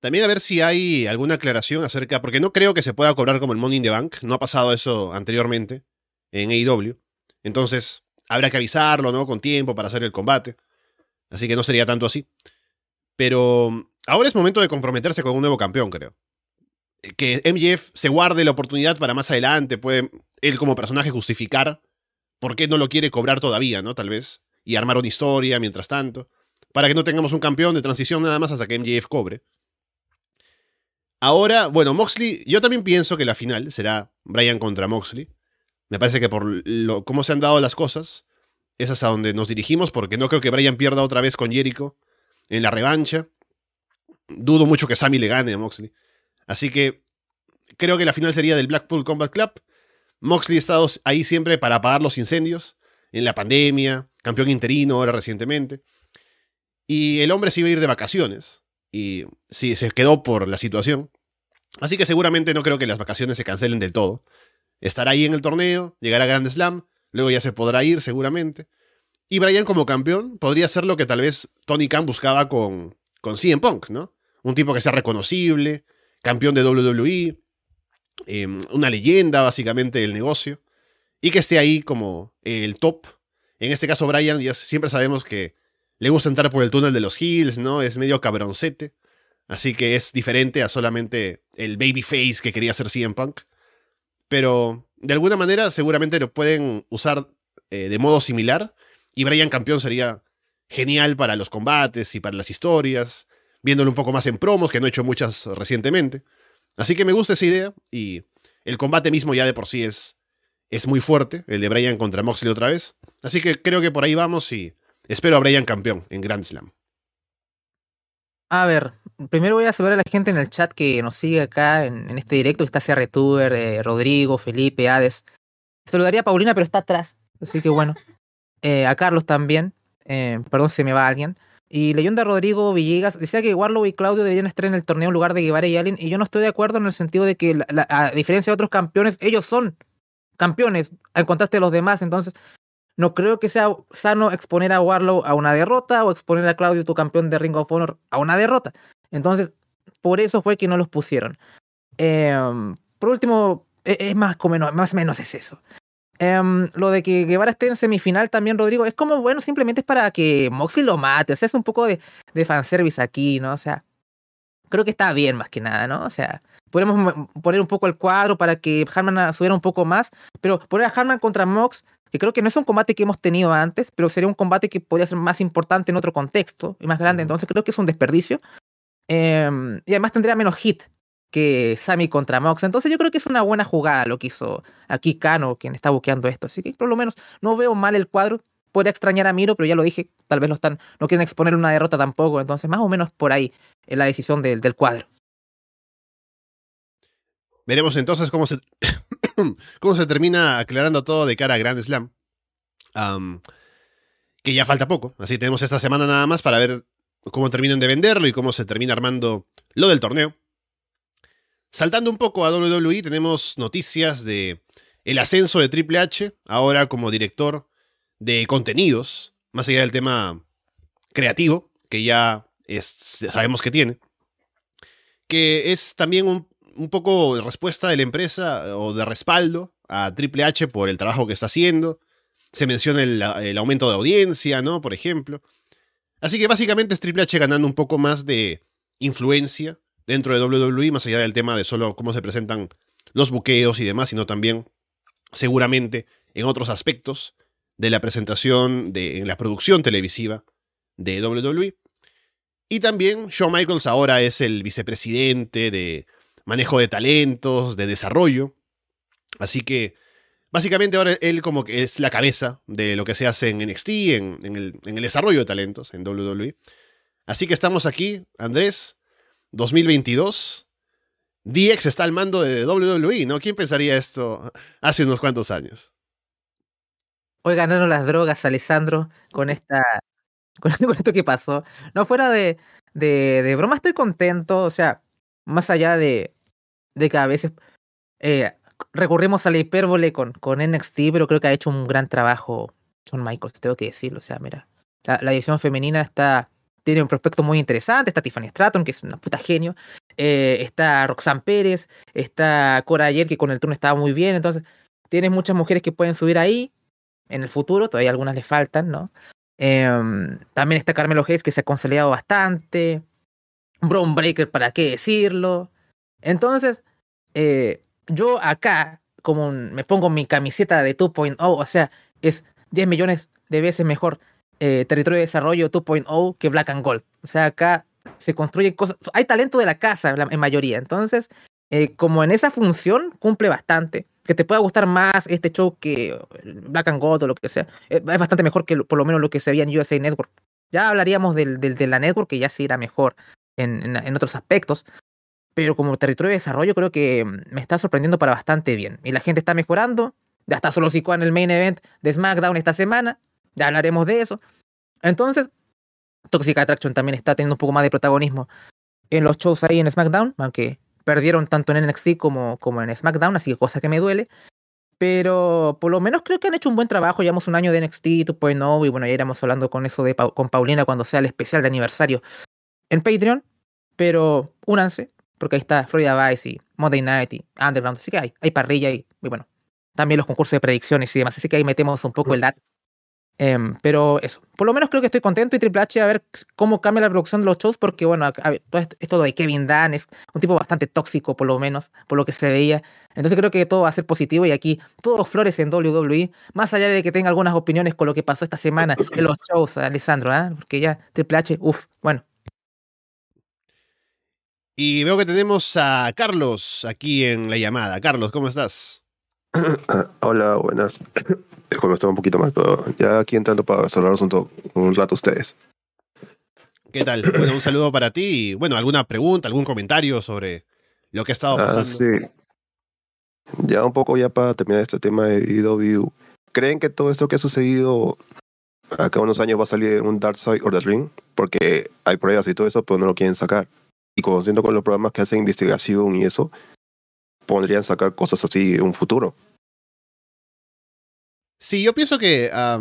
También a ver si hay alguna aclaración acerca, porque no creo que se pueda cobrar como el Money in the Bank, no ha pasado eso anteriormente en AEW. Entonces, habrá que avisarlo, ¿no? Con tiempo para hacer el combate. Así que no sería tanto así. Pero ahora es momento de comprometerse con un nuevo campeón, creo. Que MJF se guarde la oportunidad para más adelante, puede él como personaje justificar por qué no lo quiere cobrar todavía, ¿no? Tal vez. Y armar una historia mientras tanto. Para que no tengamos un campeón de transición nada más hasta que MJF cobre. Ahora, bueno, Moxley, yo también pienso que la final será Brian contra Moxley. Me parece que por lo, cómo se han dado las cosas, es hasta donde nos dirigimos, porque no creo que Brian pierda otra vez con Jericho en la revancha. Dudo mucho que Sammy le gane a Moxley. Así que creo que la final sería del Blackpool Combat Club. Moxley ha estado ahí siempre para apagar los incendios, en la pandemia, campeón interino ahora recientemente. Y el hombre se iba a ir de vacaciones, y sí, se quedó por la situación, Así que seguramente no creo que las vacaciones se cancelen del todo. Estará ahí en el torneo, llegará a Grand Slam, luego ya se podrá ir seguramente. Y Brian como campeón podría ser lo que tal vez Tony Khan buscaba con, con CM Punk, ¿no? Un tipo que sea reconocible, campeón de WWE, em, una leyenda básicamente del negocio, y que esté ahí como el top. En este caso Brian ya siempre sabemos que le gusta entrar por el túnel de los Hills, ¿no? Es medio cabroncete. Así que es diferente a solamente el babyface que quería hacer CM Punk. Pero de alguna manera seguramente lo pueden usar eh, de modo similar. Y Brian campeón sería genial para los combates y para las historias. Viéndolo un poco más en promos, que no he hecho muchas recientemente. Así que me gusta esa idea. Y el combate mismo ya de por sí es, es muy fuerte. El de Brian contra Moxley otra vez. Así que creo que por ahí vamos y espero a Brian campeón en Grand Slam. A ver, primero voy a saludar a la gente en el chat que nos sigue acá en, este directo. Está CR Tuber, eh, Rodrigo, Felipe, Hades. Saludaría a Paulina, pero está atrás. Así que bueno. Eh, a Carlos también. Eh, perdón, se me va alguien. Y leyenda Rodrigo Villegas decía que Warlow y Claudio deberían estar en el torneo en lugar de Guevara y Allen. Y yo no estoy de acuerdo en el sentido de que, a diferencia de otros campeones, ellos son campeones al contraste de los demás. Entonces, no creo que sea sano exponer a Warlow a una derrota o exponer a Claudio, tu campeón de Ring of Honor, a una derrota. Entonces, por eso fue que no los pusieron. Em, por último, e, es, más o menos, más o menos es eso. Em, lo de que Guevara esté en semifinal también, Rodrigo, es como, bueno, simplemente es para que Moxley lo mate. O sea, es un poco de, de fanservice aquí, ¿no? O sea, creo que está bien más que nada, ¿no? O sea, podemos poner un poco el cuadro para que Harman subiera un poco más, pero poner a Harman contra Mox que creo que no es un combate que hemos tenido antes, pero sería un combate que podría ser más importante en otro contexto y más grande, entonces creo que es un desperdicio. Em, y además tendría menos hit que Sammy contra Mox, entonces yo creo que es una buena jugada lo que hizo aquí Kano, quien está buqueando esto, así que por lo menos no veo mal el cuadro, podría extrañar a Miro, pero ya lo dije, tal vez lo están, no quieren exponer una derrota tampoco, entonces más o menos por ahí es la decisión del, del cuadro. Veremos entonces cómo se, *coughs* cómo se termina aclarando todo de cara a Grand Slam. que ya falta poco. Así tenemos esta semana nada más para ver cómo terminan de venderlo y cómo se termina armando lo del torneo. Saltando un poco a WWE, tenemos noticias de el ascenso de Triple H, ahora como director de contenidos, más allá del tema creativo, que ya sabemos que tiene, que es también un, poco respuesta de la empresa o de respaldo a Triple H por el trabajo que está haciendo. Se menciona el, aumento de audiencia, ¿no? Por ejemplo. Así que básicamente es Triple H ganando un poco más de influencia dentro de WWE, más allá del tema de solo cómo se presentan los buqueos y demás, sino también seguramente en otros aspectos de la presentación, de, en la producción televisiva de WWE. Y también Shawn Michaels ahora es el vicepresidente de manejo de talentos, de desarrollo. Así que básicamente ahora él como que es la cabeza de lo que se hace en NXT, en, el, en el desarrollo de talentos en WWE. Así que estamos aquí, Andrés, 2022. DX está al mando de WWE, ¿no? ¿Quién pensaría esto hace unos cuantos años? Hoy ganaron las drogas, Alessandro, con esta. *laughs* Con, esto que pasó. No, fuera de, de, de broma, estoy contento. O sea, más allá de, de que a veces eh, recurrimos a la hipérbole con, con NXT, pero creo que ha hecho un gran trabajo John Michaels, tengo que decirlo. O sea, mira, la, la edición femenina está tiene un prospecto muy interesante. Está Tiffany Stratton, que es una puta genio. Eh, está Roxanne Pérez. Está Cora Ayer, que con el turno estaba muy bien. Entonces, tienes muchas mujeres que pueden subir ahí en el futuro. Todavía algunas le faltan, ¿no? Em, también está Carmelo Hayes, que se ha consolidado bastante. Brown Breaker, ¿para qué decirlo? Entonces, eh, yo acá, como me pongo mi camiseta de 2.0, o sea, es 10 millones de veces mejor eh, territorio de desarrollo 2.0 que Black and Gold. O sea, acá se construyen cosas. Hay talento de la casa en mayoría. Entonces, eh, como en esa función, cumple bastante. Que te pueda gustar más este show que Black and Gold o lo que sea. Es bastante mejor que por lo menos lo que se veía en USA Network. Ya hablaríamos del, de la network, que ya sí era mejor en, en otros aspectos pero como territorio de desarrollo creo que mm, me está sorprendiendo para bastante bien. Y la gente está mejorando. Ya está solo Sikoa en el main event de SmackDown esta semana. Ya hablaremos de eso. Entonces, Toxic Attraction también está teniendo un poco más de protagonismo en los shows ahí en SmackDown, aunque perdieron tanto en NXT como, como en SmackDown, así que cosa que me duele. Pero por lo menos creo que han hecho un buen trabajo. Llevamos un año de NXT 2.0 y bueno, ya iremos hablando con eso de con Paulina cuando sea el especial de aniversario en Patreon. Pero únanse, porque ahí está Florida Vice y Monday Night y Underground. Así que hay, hay parrilla y, y bueno, también los concursos de predicciones y demás. Así que ahí metemos un poco el lat Em, pero eso, por lo menos creo que estoy contento y Triple H a ver cómo cambia la producción de los shows, porque bueno, todo esto de Kevin Dunn es un tipo bastante tóxico, por lo menos, por lo que se veía. Entonces creo que todo va a ser positivo y aquí todos flores en WWE, más allá de que tenga algunas opiniones con lo que pasó esta semana en los shows, Alessandro, ¿eh? porque ya Triple H, uff, bueno. Y veo que tenemos a Carlos aquí en la llamada. Carlos, ¿cómo estás? *coughs* Hola, buenas. *coughs* Como estaba un poquito más, pero ya aquí entrando para saludaros un, un rato ustedes. ¿Qué tal? Bueno, un saludo para ti. Y, bueno, ¿alguna pregunta, algún comentario sobre lo que ha estado ah, pasando? sí. Ya un poco ya para terminar este tema de EW. ¿Creen que todo esto que ha sucedido acá unos años va a salir en un Dark Side of the Ring? Porque hay pruebas y todo eso, pero no lo quieren sacar. Y conociendo con los programas que hacen investigación y eso, podrían sacar cosas así en un futuro. Sí, yo pienso que, a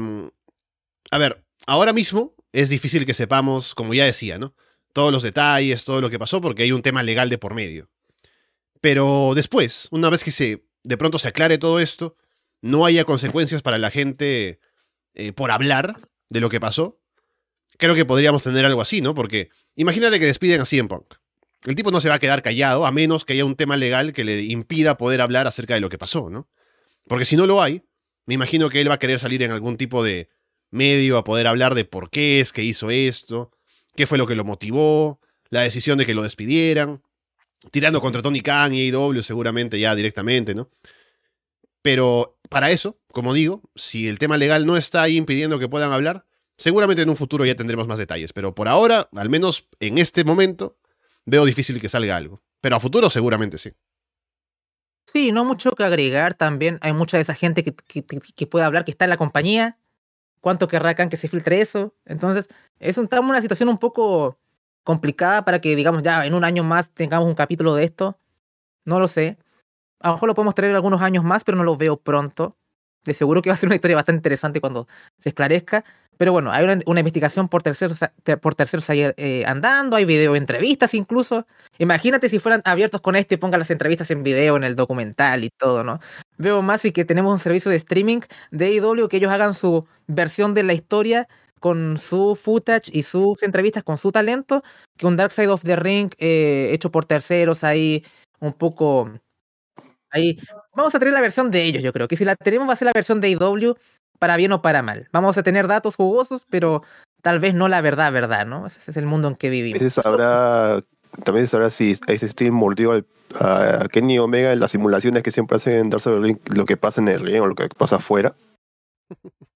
ver, ahora mismo es difícil que sepamos, como ya decía, ¿no? Todos los detalles, todo lo que pasó, porque hay un tema legal de por medio. Pero después, una vez que se, de pronto se aclare todo esto, no haya consecuencias para la gente eh, por hablar de lo que pasó, creo que podríamos tener algo así, ¿no? Porque imagínate que despiden a CM Punk. El tipo no se va a quedar callado a menos que haya un tema legal que le impida poder hablar acerca de lo que pasó, ¿no? Porque si no lo hay, me imagino que él va a querer salir en algún tipo de medio a poder hablar de por qué es que hizo esto, qué fue lo que lo motivó, la decisión de que lo despidieran, tirando contra Tony Khan y AEW seguramente ya directamente, ¿no? Pero para eso, como digo, si el tema legal no está ahí impidiendo que puedan hablar, seguramente en un futuro ya tendremos más detalles, pero por ahora, al menos en este momento, veo difícil que salga algo. Pero a futuro seguramente sí. Sí, no mucho que agregar también. Hay mucha de esa gente que, que, puede hablar, que está en la compañía. ¿Cuánto querrá que se filtre eso? Entonces, es un, una situación un poco complicada para que, digamos, ya en un año más tengamos un capítulo de esto. No lo sé. A lo mejor lo podemos traer algunos años más, pero no lo veo pronto. De seguro que va a ser una historia bastante interesante cuando se esclarezca. Pero bueno, hay una, investigación por terceros, por terceros ahí eh, andando, hay video entrevistas incluso. Imagínate si fueran abiertos con esto y pongan las entrevistas en video en el documental y todo, ¿no? Veo más y que tenemos un servicio de streaming de IW que ellos hagan su versión de la historia con su footage y sus entrevistas con su talento, que un Dark Side of the Ring eh, hecho por terceros ahí un poco ahí vamos a tener la versión de ellos, yo creo que si la tenemos va a ser la versión de IW para bien o para mal. Vamos a tener datos jugosos, pero tal vez no la verdad, verdad, ¿no? Ese es el mundo en que vivimos. también se sabrá si Ace Steam mordió a Kenny Omega en las simulaciones que siempre hacen en Dark lo que pasa en el ring o lo que pasa afuera. *laughs*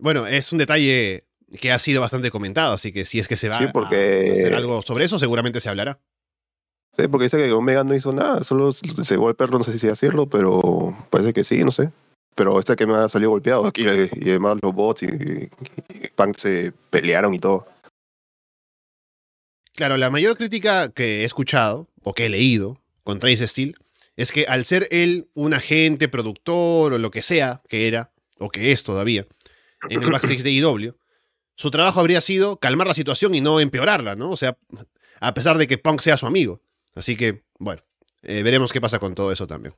Bueno, es un detalle que ha sido bastante comentado, así que si es que se va porque... a hacer algo sobre eso, seguramente se hablará. Sí, porque dice que Omega no hizo nada, solo se llevó el perro, no sé si hacerlo, pero parece que sí, no sé pero este que me ha salido golpeado aquí y además los bots y, Punk se pelearon y todo. Claro, la mayor crítica que he escuchado o que he leído contra Ace Steel es que al ser él un agente, productor o lo que sea que era, o que es todavía, en el backstage de IW, su trabajo habría sido calmar la situación y no empeorarla, ¿no? O sea, a pesar de que Punk sea su amigo. Así que, bueno, eh, veremos qué pasa con todo eso también.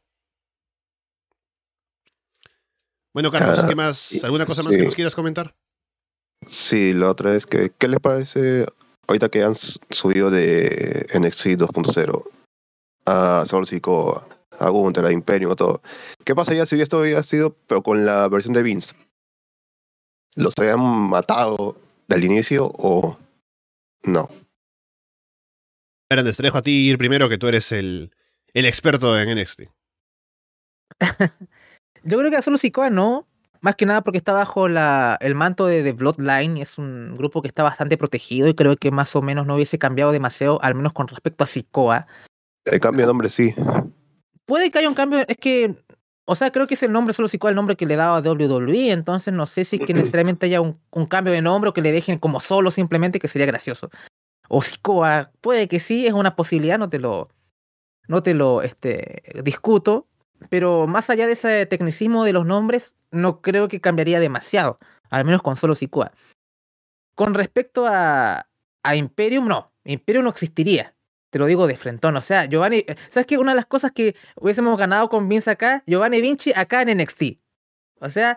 Bueno, Carlos, ¿qué ah, más? ¿Alguna cosa más que nos quieras comentar? Sí, la otra es que, ¿qué les parece ahorita que han subido de NXT 2.0 a Sol a Gunther, a Imperium, todo? ¿Qué pasaría si esto hubiera sido, pero con la versión de Vince? ¿Los habían matado del inicio o no? Espera, te dejo a ti ir primero, que tú eres el, el experto en NXT. *laughs* Yo creo que a Solo Sikoa no. Más que nada porque está bajo la, el manto de The Bloodline. Es un grupo que está bastante protegido y creo que más o menos no hubiese cambiado demasiado, al menos con respecto a Sikoa. El cambio de nombre sí. Puede que haya un cambio. Es que. O sea, creo que es el nombre Solo Sikoa el nombre que le daba a WWE. Entonces no sé si que *clears throat* necesariamente haya un, un, cambio de nombre o que le dejen como solo simplemente, que sería gracioso. O Sikoa, puede que sí, es una posibilidad, no te lo, no te lo este, discuto, pero más allá de ese tecnicismo de los nombres, no creo que cambiaría demasiado, al menos con solo Sikoa. Con respecto a, a Imperium, no, Imperium no existiría. Te lo digo de frentón. O sea, Giovanni. ¿Sabes qué? Una de las cosas que hubiésemos ganado con Vince acá, Giovanni Vinci acá en NXT. O sea,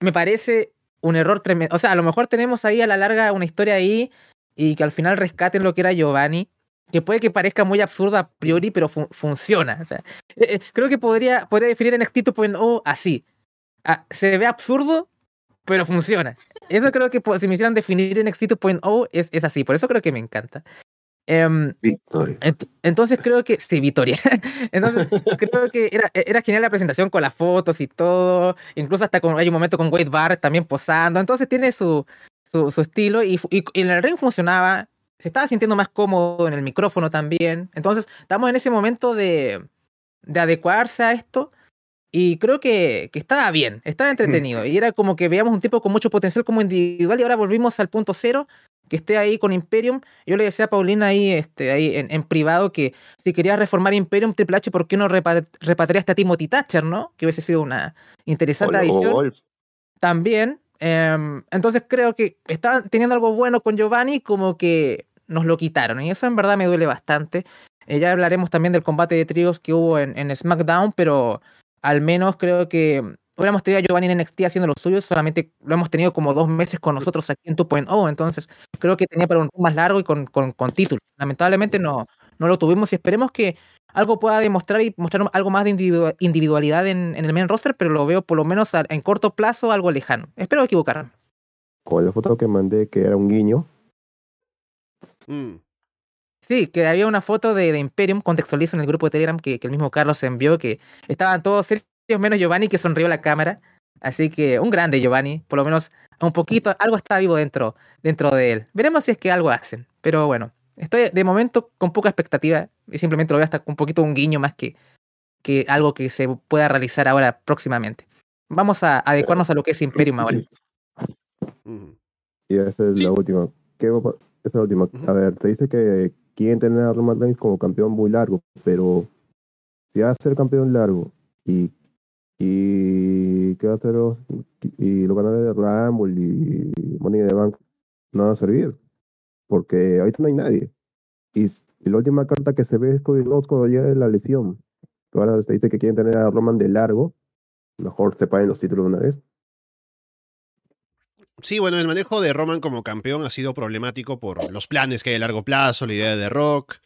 me parece un error tremendo. O sea, a lo mejor tenemos ahí a la larga una historia ahí y que al final rescaten lo que era Giovanni. Que puede que parezca muy absurda a priori, pero funciona. O sea, eh, eh, creo que podría, podría definir NXT 2.0 así. Ah, se ve absurdo, pero funciona. Eso creo que si me hicieran definir NXT 2.0 es, es así. Por eso creo que me encanta. Em, Victoria. entonces creo que, sí, Victoria. *laughs* entonces *laughs* creo que era, era genial la presentación con las fotos y todo. Incluso hasta con, hay un momento con Wade Barrett también posando. Entonces tiene su, su, su estilo y, y, en el ring funcionaba. Se estaba sintiendo más cómodo en el micrófono también. Entonces estamos en ese momento de, de adecuarse a esto. Y creo que, que estaba bien, estaba entretenido. Y era como que veíamos un tipo con mucho potencial como individual y ahora volvimos al punto cero que esté ahí con Imperium. Yo le decía a Paulina ahí, este, ahí en, privado que si querías reformar Imperium Triple H, ¿por qué no repatriaste a Timothy Thatcher, no? Que hubiese sido una interesante adición. También. Em, entonces creo que estaban teniendo algo bueno con Giovanni, como que nos lo quitaron. Y eso en verdad me duele bastante. Eh, ya hablaremos también del combate de tríos que hubo en, SmackDown, pero al menos creo que hubiéramos tenido a Giovanni en NXT haciendo lo suyo, solamente lo hemos tenido como dos meses con nosotros aquí en 2.0, entonces creo que tenía para un más largo y con, con, con título. Lamentablemente no, no lo tuvimos y esperemos que algo pueda demostrar y mostrar algo más de individualidad en, en el main roster, pero lo veo por lo menos en corto plazo algo lejano. Espero equivocarme. Con la foto que mandé que era un guiño. Mm. Sí, que había una foto de, de Imperium, contextualizo en el grupo de Telegram que, que el mismo Carlos envió, que estaban todos menos Giovanni que sonrió a la cámara. Así que un grande Giovanni, por lo menos un poquito, algo está vivo dentro, dentro de él. Veremos si es que algo hacen. Pero bueno, estoy de momento con poca expectativa y simplemente lo veo hasta un poquito un guiño más que, que algo que se pueda realizar ahora próximamente. Vamos a adecuarnos a lo que es Imperium ahora. Y esa es la última. ¿Qué esa es la última. A ver, te dice que quieren tener a Roman Reigns como campeón muy largo, pero si va a ser campeón largo y y qué va a hacer y los canales de Rumble y Money de Bank no van a servir porque ahorita no hay nadie y, la última carta que se ve es Cody Rhodes cuando llega la lesión ahora se dice que quieren tener a Roman de largo mejor se paguen los títulos de una vez Sí, bueno, el manejo de Roman como campeón ha sido problemático por los planes que hay a largo plazo, la idea de Rock,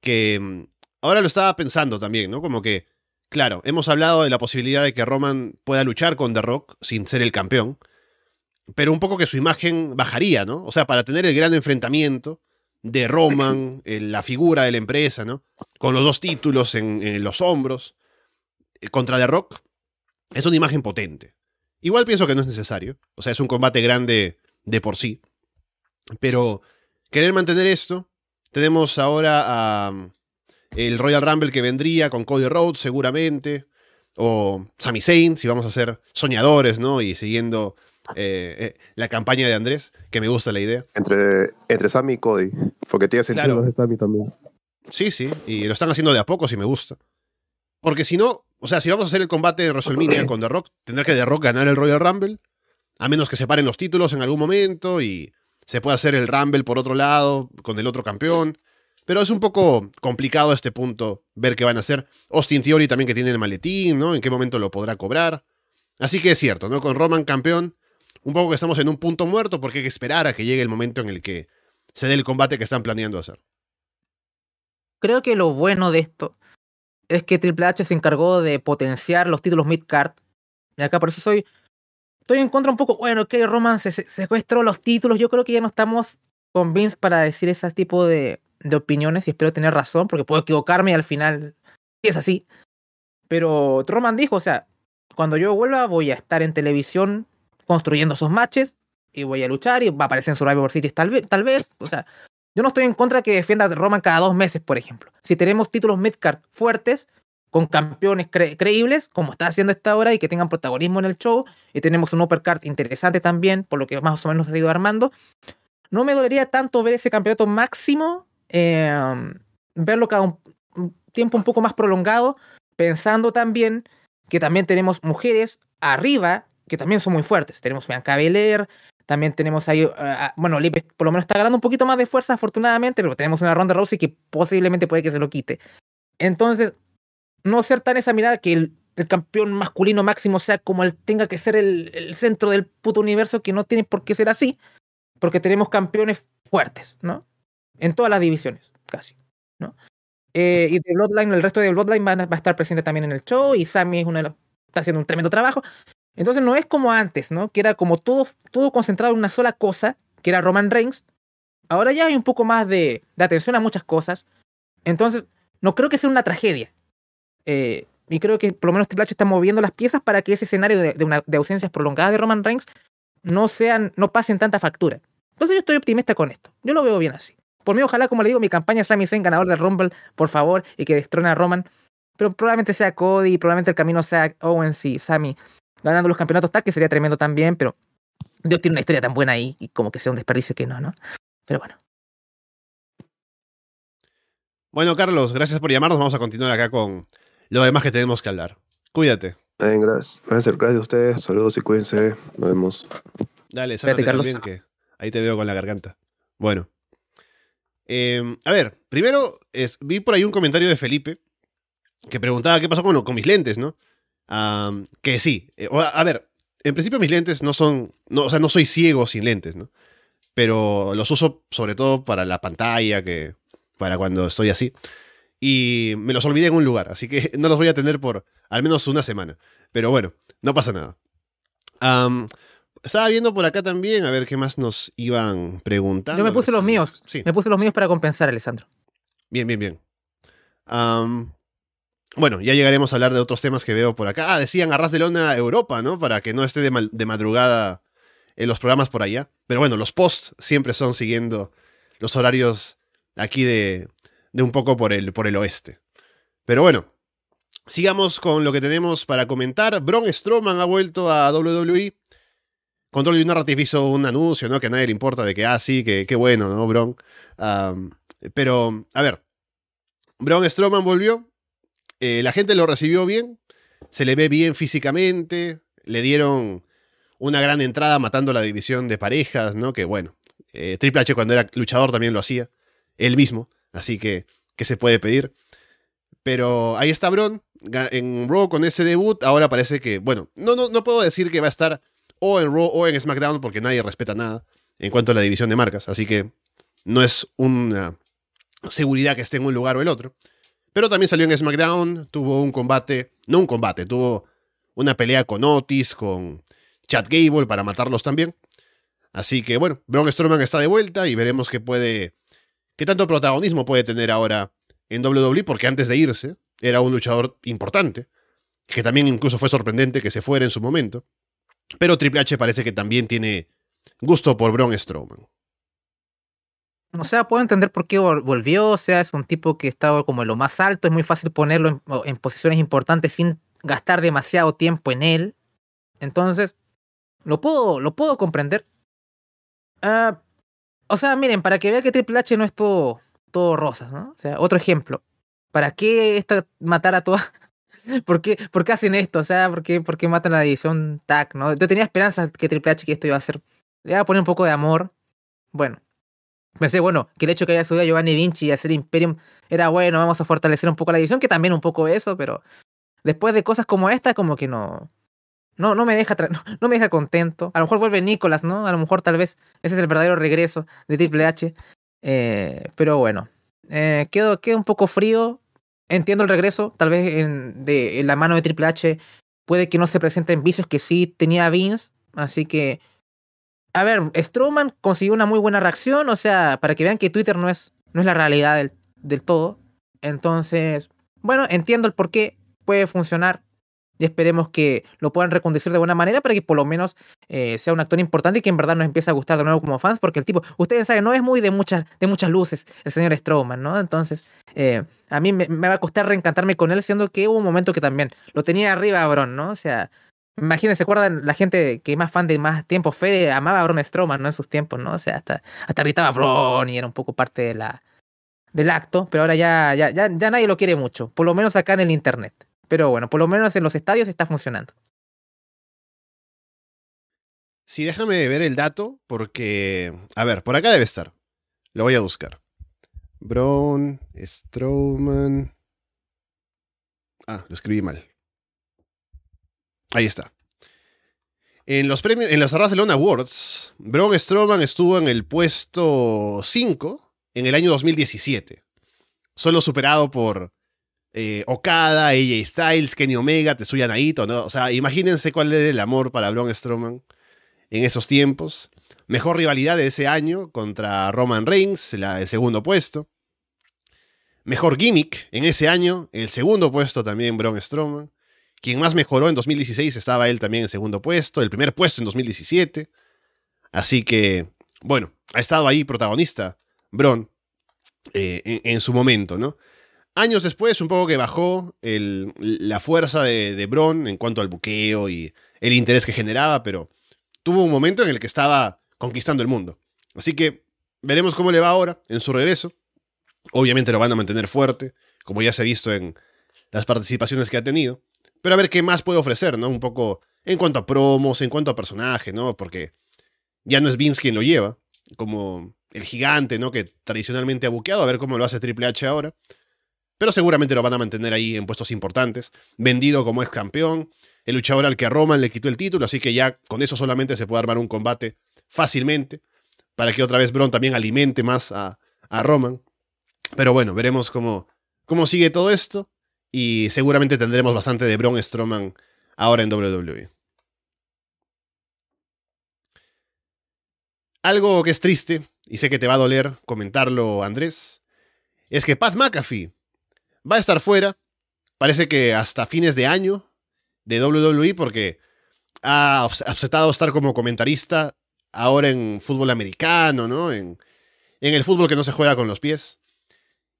que mm, ahora lo estaba pensando también, ¿no? Como que Claro, hemos hablado de la posibilidad de que Roman pueda luchar con The Rock sin ser el campeón, pero un poco que su imagen bajaría, ¿no? O sea, para tener el gran enfrentamiento de Roman, *clears throat* la figura de la empresa, ¿no? Con los dos títulos en, los hombros, eh, contra The Rock, es una imagen potente. Igual pienso que no es necesario, o sea, es un combate grande de por sí, pero querer mantener esto, tenemos ahora a el Royal Rumble que vendría con Cody Rhodes seguramente, o Sami Zayn, si vamos a ser soñadores, ¿no? Y siguiendo eh, eh, la campaña de Andrés, que me gusta la idea. Entre, entre Sami y Cody, porque tiene sentido de Sami también. Sí, sí, y lo están haciendo de a poco, si me gusta. Porque si no, o sea, si vamos a hacer el combate de WrestleMania con The Rock, tendrá que The Rock ganar el Royal Rumble, a menos que se paren los títulos en algún momento y se pueda hacer el Rumble por otro lado con el otro campeón. Pero es un poco complicado a este punto ver qué van a hacer. Austin Theory también que tiene el maletín, ¿no? En qué momento lo podrá cobrar. Así que es cierto, ¿no? Con Roman campeón, un poco que estamos en un punto muerto porque hay que esperar a que llegue el momento en el que se dé el combate que están planeando hacer. Creo que lo bueno de esto es que Triple H se encargó de potenciar los títulos mid-card. Y acá por eso soy. Estoy en contra un poco. Bueno, que Roman se, secuestró los títulos. Yo creo que ya no estamos con Vince para decir ese tipo de, de opiniones y espero tener razón porque puedo equivocarme y al final es así. Pero Roman dijo, o sea, cuando yo vuelva voy a estar en televisión construyendo esos matches y voy a luchar y va a aparecer en Survivor Series tal vez, tal vez. O sea, yo no estoy en contra de que defienda a Roman cada dos meses, por ejemplo. Si tenemos títulos midcard fuertes, con campeones creíbles, como está haciendo esta hora, y que tengan protagonismo en el show, y tenemos un uppercard interesante también, por lo que más o menos ha ido armando, no me dolería tanto ver ese campeonato máximo Em, verlo cada un, tiempo un poco más prolongado, pensando también que también tenemos mujeres arriba que también son muy fuertes. Tenemos Bianca Belair, también tenemos ahí, uh, bueno, Lipe por lo menos está ganando un poquito más de fuerza afortunadamente, pero tenemos una Ronda Rousey que posiblemente puede que se lo quite. Entonces, no ser tan esa mirada que el, campeón masculino máximo sea como él tenga que ser el, centro del puto universo, que no tiene por qué ser así, porque tenemos campeones fuertes, ¿no? En todas las divisiones, casi, ¿no? Eh, y de Bloodline, el resto de Bloodline va, a estar presente también en el show, y Sammy es los, está haciendo un tremendo trabajo. Entonces no es como antes, ¿no? Que era como todo, todo concentrado en una sola cosa, que era Roman Reigns. Ahora ya hay un poco más de, de atención a muchas cosas. Entonces, no creo que sea una tragedia. Eh, y creo que por lo menos Triple H está moviendo las piezas para que ese escenario de, de, una, de ausencias prolongadas de Roman Reigns no sean, no pasen tanta factura. Entonces yo estoy optimista con esto. Yo lo veo bien así. Por mí, ojalá, como le digo, mi campaña Sami Zayn, ganador del Rumble, por favor, y que destrone a Roman. Pero probablemente sea Cody, probablemente el camino sea Owens y Sami ganando los campeonatos tag, que sería tremendo también, pero Dios tiene una historia tan buena ahí y como que sea un desperdicio que no, ¿no? Pero bueno. Bueno, Carlos, gracias por llamarnos. Vamos a continuar acá con lo demás que tenemos que hablar. Cuídate. Bien, gracias. Gracias a ustedes. Saludos y cuídense. Nos vemos. Dale, sánate Carlos. También, que ahí te veo con la garganta. Bueno. Eh, a ver, primero es, vi por ahí un comentario de Felipe que preguntaba qué pasó con, con mis lentes, ¿no? Um, que sí. Eh, a ver, en principio mis lentes no son. No, o sea, no soy ciego sin lentes, ¿no? Pero los uso sobre todo para la pantalla, que. Para cuando estoy así. Y me los olvidé en un lugar, así que *laughs* no los voy a tener por al menos una semana. Pero bueno, no pasa nada. Um, estaba viendo por acá también a ver qué más nos iban preguntando. Yo me puse los míos. Sí. Me puse los míos para compensar, Alessandro. Bien, bien, bien. Um, bueno, ya llegaremos a hablar de otros temas que veo por acá. Ah, decían Arras de Lona Europa, ¿no? Para que no esté de, madrugada en los programas por allá. Pero bueno, los posts siempre son siguiendo los horarios aquí de, un poco por el, por el oeste. Pero bueno, sigamos con lo que tenemos para comentar. Braun Strowman ha vuelto a WWE. Control de Narrative hizo un anuncio, ¿no? Que a nadie le importa de que, ah, sí, que bueno, ¿no? Um, pero, a ver, Braun Strowman volvió. Eh, la gente lo recibió bien, se le ve bien físicamente, le dieron una gran entrada matando la división de parejas, ¿no? Que bueno, eh, Triple H cuando era luchador también lo hacía, él mismo, así que, ¿qué se puede pedir? Pero ahí está Bron, en Raw con ese debut, ahora parece que, bueno, no, no, no puedo decir que va a estar o en Raw o en SmackDown porque nadie respeta nada en cuanto a la división de marcas, así que no es una seguridad que esté en un lugar o el otro. Pero también salió en SmackDown, tuvo un combate, no un combate, tuvo una pelea con Otis, con Chad Gable para matarlos también. Así que bueno, Braun Strowman está de vuelta y veremos qué puede, qué tanto protagonismo puede tener ahora en WWE, porque antes de irse era un luchador importante, que también incluso fue sorprendente que se fuera en su momento. Pero Triple H parece que también tiene gusto por Braun Strowman. O sea, puedo entender por qué volvió. O sea, es un tipo que estaba como en lo más alto. Es muy fácil ponerlo en, posiciones importantes sin gastar demasiado tiempo en él. Entonces, lo puedo, lo puedo comprender. Uh, o sea, miren, para que vean que Triple H no es todo, todo rosas, ¿no? O sea, otro ejemplo. ¿Para qué esta, matar a todas? *laughs* ¿Por qué, ¿Por qué hacen esto? O sea, ¿por qué, ¿por qué matan a la división TAC, no? Yo tenía esperanza que Triple H que esto iba a ser. Le iba a poner un poco de amor. Bueno, Pensé, bueno, que el hecho que haya subido a Giovanni Vinci y hacer Imperium era bueno, vamos a fortalecer un poco la edición, que también un poco eso, pero después de cosas como esta, como que no. No, no me deja *laughs* no, no, me deja contento. A lo mejor vuelve Nicolás, ¿no? A lo mejor tal vez ese es el verdadero regreso de Triple H. Eh, pero bueno. Eh, quedo, quedo un poco frío. Entiendo el regreso. Tal vez en, de, en la mano de Triple H puede que no se presenten vicios que sí tenía Vince. Así que a ver, Strowman consiguió una muy buena reacción, o sea, para que vean que Twitter no es, no es la realidad del, del todo. Entonces, bueno, entiendo el por qué puede funcionar y esperemos que lo puedan reconducir de buena manera para que por lo menos eh, sea un actor importante y que en verdad nos empiece a gustar de nuevo como fans, porque el tipo, ustedes saben, no es muy de muchas, de muchas luces el señor Strowman, ¿no? Entonces, eh, a mí me, me, va a costar reencantarme con él, siendo que hubo un momento que también lo tenía arriba, Bron, ¿no? O sea, Imagínense, ¿se acuerdan la gente que más fan de más tiempo? Fede amaba a Braun Strowman, ¿no? En sus tiempos, ¿no? O sea, hasta, hasta gritaba Braun y era un poco parte de del acto, pero ahora ya, ya, ya, nadie lo quiere mucho, por lo menos acá en el internet. Pero bueno, por lo menos en los estadios está funcionando. Sí, déjame ver el dato porque... A ver, por acá debe estar. Lo voy a buscar. Braun, Strowman... Ah, lo escribí mal. Ahí está. En los premios, en las Barcelona Awards, Braun Strowman estuvo en el puesto 5 en el año 2017. Solo superado por eh, Okada, AJ Styles, Kenny Omega, Tetsuya Naito, ¿no? O sea, imagínense cuál era el amor para Braun Strowman en esos tiempos. Mejor rivalidad de ese año contra Roman Reigns, el segundo puesto. Mejor gimmick en ese año, el segundo puesto también Braun Strowman. Quien más mejoró en 2016 estaba él también en segundo puesto, el primer puesto en 2017. Así que, bueno, ha estado ahí protagonista Braun eh, en, su momento, ¿no? Años después, un poco que bajó la fuerza de, de Braun en cuanto al buqueo y el interés que generaba, pero tuvo un momento en el que estaba conquistando el mundo. Así que veremos cómo le va ahora en su regreso. Obviamente lo van a mantener fuerte, como ya se ha visto en las participaciones que ha tenido. Pero a ver qué más puede ofrecer, ¿no? Un poco en cuanto a promos, en cuanto a personaje, ¿no? Porque ya no es Vince quien lo lleva, como el gigante, ¿no? Que tradicionalmente ha buqueado, a ver cómo lo hace Triple H ahora. Pero seguramente lo van a mantener ahí en puestos importantes. Vendido como ex campeón. El luchador al que Roman le quitó el título, así que ya con eso solamente se puede armar un combate fácilmente. Para que otra vez Braun también alimente más a, a Roman. Pero bueno, veremos cómo, cómo sigue todo esto. Y seguramente tendremos bastante de Braun Strowman ahora en WWE. Algo que es triste, y sé que te va a doler comentarlo, Andrés, es que Pat McAfee va a estar fuera, parece que hasta fines de año de WWE, porque ha aceptado estar como comentarista ahora en fútbol americano, ¿no? En, en el fútbol que no se juega con los pies.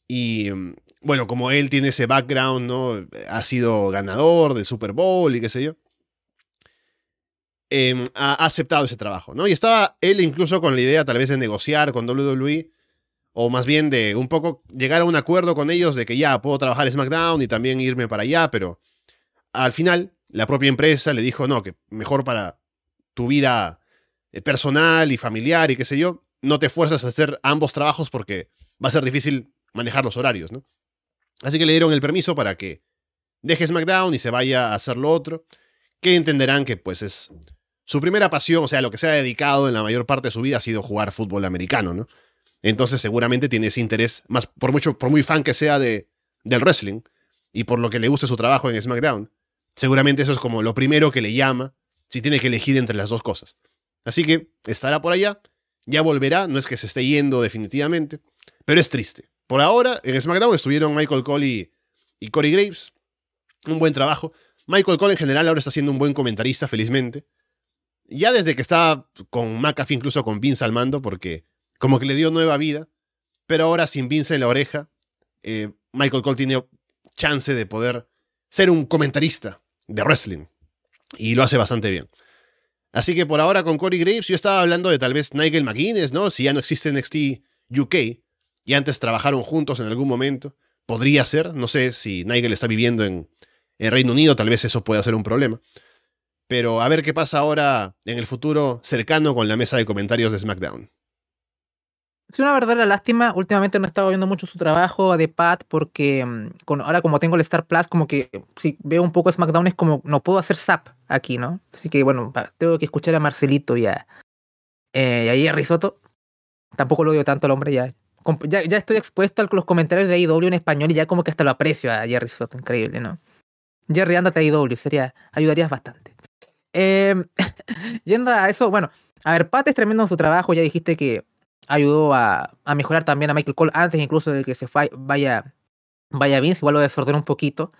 Y mm, bueno, como él tiene ese background, ¿no? Ha sido ganador del Super Bowl y qué sé yo. Em, ha aceptado ese trabajo, ¿no? Y estaba él incluso con la idea tal vez de negociar con WWE, o más bien de un poco llegar a un acuerdo con ellos de que ya puedo trabajar SmackDown y también irme para allá, pero al final la propia empresa le dijo, no, que mejor para tu vida eh, personal y familiar y qué sé yo, no te fuerzas a hacer ambos trabajos porque va a ser difícil manejar los horarios, ¿no? Así que le dieron el permiso para que deje SmackDown y se vaya a hacer lo otro, que entenderán que pues es su primera pasión, o sea, lo que se ha dedicado en la mayor parte de su vida ha sido jugar fútbol americano, ¿no? Entonces seguramente tiene ese interés, más por mucho, por muy fan que sea de, del wrestling y por lo que le guste su trabajo en SmackDown, seguramente eso es como lo primero que le llama si tiene que elegir entre las dos cosas. Así que estará por allá, ya volverá, no es que se esté yendo definitivamente, pero es triste. Por ahora, en SmackDown estuvieron Michael Cole y, Corey Graves. Un buen trabajo. Michael Cole en general ahora está siendo un buen comentarista, felizmente. Ya desde que estaba con McAfee, incluso con Vince al mando, porque como que le dio nueva vida. Pero ahora sin Vince en la oreja, eh, Michael Cole tiene chance de poder ser un comentarista de wrestling. Y lo hace bastante bien. Así que por ahora con Corey Graves yo estaba hablando de tal vez Nigel McGuinness, ¿no? Si ya no existe NXT UK y antes trabajaron juntos en algún momento. Podría ser, no sé si Nigel está viviendo en, en Reino Unido, tal vez eso pueda ser un problema. Pero a ver qué pasa ahora en el futuro cercano con la mesa de comentarios de SmackDown. Es una verdadera lástima. Últimamente no he estado viendo mucho su trabajo de Pat porque mm, ahora como tengo el Star Plus, como que si veo un poco SmackDown es como no puedo hacer zap aquí, ¿no? Así que bueno, tengo que escuchar a Marcelito y a, eh, y a Soto. Tampoco lo odio tanto al hombre ya. Ya, estoy expuesto a los comentarios de AEW en español y ya como que hasta lo aprecio a Jerry Soto. Increíble, ¿no? Jerry, ándate a AEW, sería, ayudarías bastante. Eh, *laughs* yendo a eso, bueno, a ver, Pat es tremendo en su trabajo, ya dijiste que ayudó a, a, mejorar también a Michael Cole antes incluso de que se vaya, vaya Vince, igual lo desordenó un poquito.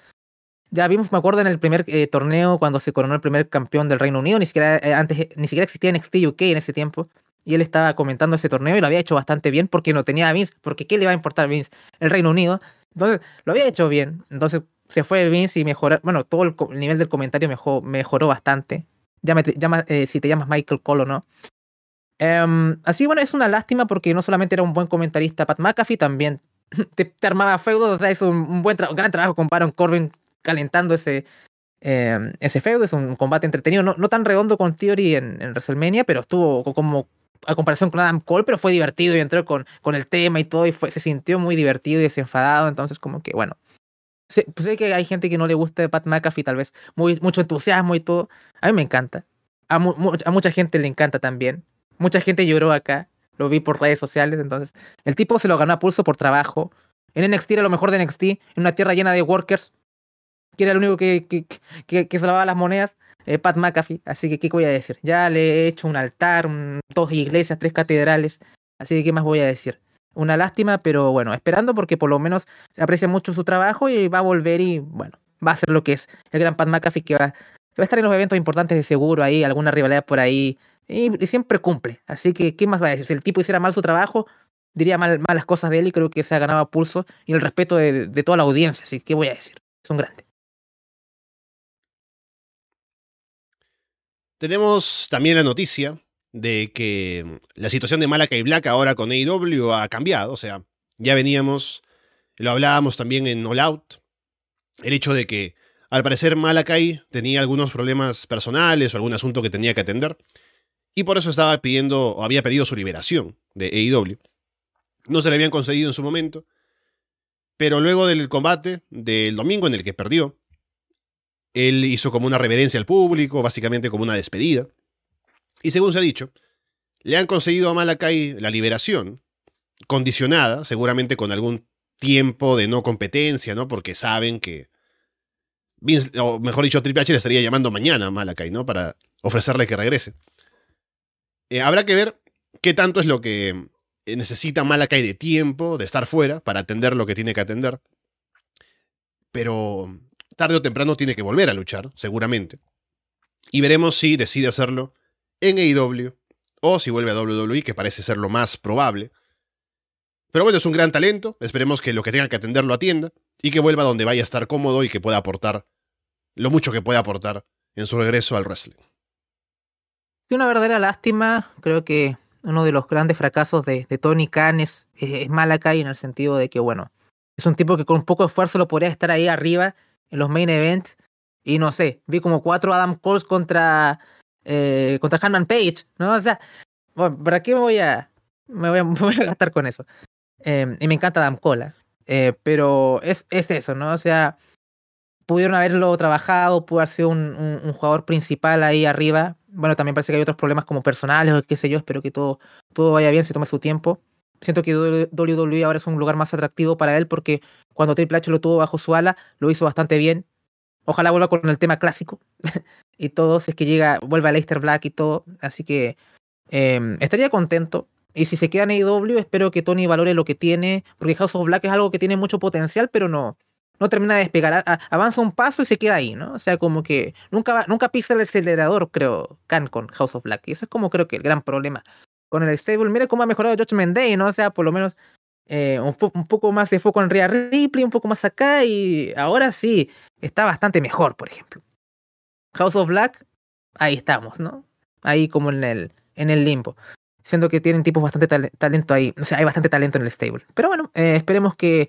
Ya vimos, me acuerdo en el primer eh, torneo cuando se coronó el primer campeón del Reino Unido, ni siquiera eh, antes ni siquiera existía NXT UK en ese tiempo. Y él estaba comentando ese torneo y lo había hecho bastante bien porque no tenía a Vince, porque ¿qué le va a importar Vince? El Reino Unido. Entonces, lo había hecho bien. Entonces, se fue Vince y mejoró, bueno, todo el, nivel del comentario mejoró, mejoró bastante. Llama, llama, eh, si te llamas Michael Cole o no. Em, así, bueno, es una lástima porque no solamente era un buen comentarista Pat McAfee, también *laughs* te, armaba feudos, o sea, hizo un, buen gran trabajo con Baron Corbin calentando ese, eh, ese feudo. Es un combate entretenido, no, no tan redondo con Theory en, WrestleMania, pero estuvo como a comparación con Adam Cole, pero fue divertido y entró con, con el tema y todo, y fue, se sintió muy divertido y desenfadado, entonces como que bueno. Sé, pues que hay gente que no le gusta de Pat McAfee, tal vez muy, mucho entusiasmo y todo. A mí me encanta. A, a mucha gente le encanta también. Mucha gente lloró acá. Lo vi por redes sociales. Entonces, el tipo se lo ganó a pulso por trabajo. En NXT era lo mejor de NXT. En una tierra llena de workers. Que era el único que, que, que, que salvaba las monedas. Eh, Pat McAfee. Así que, ¿qué voy a decir? Ya le he hecho un altar, dos iglesias, tres catedrales. Así que, ¿qué más voy a decir? Una lástima, pero bueno, esperando porque por lo menos aprecia mucho su trabajo y va a volver y bueno, va a ser lo que es el gran Pat McAfee que va, que va a estar en los eventos importantes de seguro ahí, alguna rivalidad por ahí y, siempre cumple. Así que, ¿qué más va a decir? Si el tipo hiciera mal su trabajo, diría mal, malas cosas de él y creo que se ha ganado a pulso y el respeto de, de toda la audiencia. Así que, ¿qué voy a decir? Es un grande. Tenemos también la noticia de que la situación de Malakai Black ahora con AEW ha cambiado. O sea, ya veníamos, lo hablábamos también en All Out, el hecho de que al parecer Malakai tenía algunos problemas personales o algún asunto que tenía que atender. Y por eso estaba pidiendo, o había pedido su liberación de AEW. No se le habían concedido en su momento. Pero luego del combate del domingo en el que perdió, él hizo como una reverencia al público, básicamente como una despedida. Y según se ha dicho, le han conseguido a Malakai la liberación, condicionada, seguramente con algún tiempo de no competencia, ¿no? Porque saben que. o mejor dicho, Triple le estaría llamando mañana a Malakai, ¿no? Para ofrecerle que regrese. Eh, habrá que ver qué tanto es lo que necesita Malakai de tiempo, de estar fuera, para atender lo que tiene que atender. Pero tarde o temprano tiene que volver a luchar, seguramente. Y veremos si decide hacerlo en AEW o si vuelve a WWE, que parece ser lo más probable. Pero bueno, es un gran talento, esperemos que lo que tenga que atender lo atienda y que vuelva donde vaya a estar cómodo y que pueda aportar lo mucho que pueda aportar en su regreso al wrestling. Una verdadera lástima, creo que uno de los grandes fracasos de, Tony Khan es, es, Malakai en el sentido de que, bueno, es un tipo que con un poco de esfuerzo lo podría estar ahí arriba en los main events y no sé, vi como cuatro Adam Coles contra eh, contra Hanman Page, ¿no? O sea, bueno, ¿para qué me voy a, me voy a, *laughs* gastar con eso? Eh, y me encanta Adam Cola, eh, pero es, es eso, ¿no? O sea, pudieron haberlo trabajado, pudo haber sido un, un, jugador principal ahí arriba. Bueno, también parece que hay otros problemas como personales o qué sé yo, espero que todo, todo vaya bien, se tome su tiempo. Siento que WWE ahora es un lugar más atractivo para él porque cuando Triple H lo tuvo bajo su ala, lo hizo bastante bien. Ojalá vuelva con el tema clásico *laughs* y todo, si es que llega, vuelve a Leicester Black y todo. Así que eh, estaría contento. Y si se queda en AEW, espero que Tony valore lo que tiene, porque House of Black es algo que tiene mucho potencial, pero no, no termina de despegar. avanza un paso y se queda ahí, ¿no? O sea, como que nunca, nunca pisa el acelerador, creo, Khan con House of Black. Y eso es como creo que el gran problema con el stable. Mira cómo ha mejorado Judgment Day, ¿no? O sea, por lo menos eh, un, un, poco más de foco en Rhea Ripley, un poco más acá, y ahora sí, está bastante mejor, por ejemplo. House of Black, ahí estamos, ¿no? Ahí como en el, en el limbo. Siendo que tienen tipos bastante talento ahí. O sea, hay bastante talento en el stable. Pero bueno, eh, esperemos que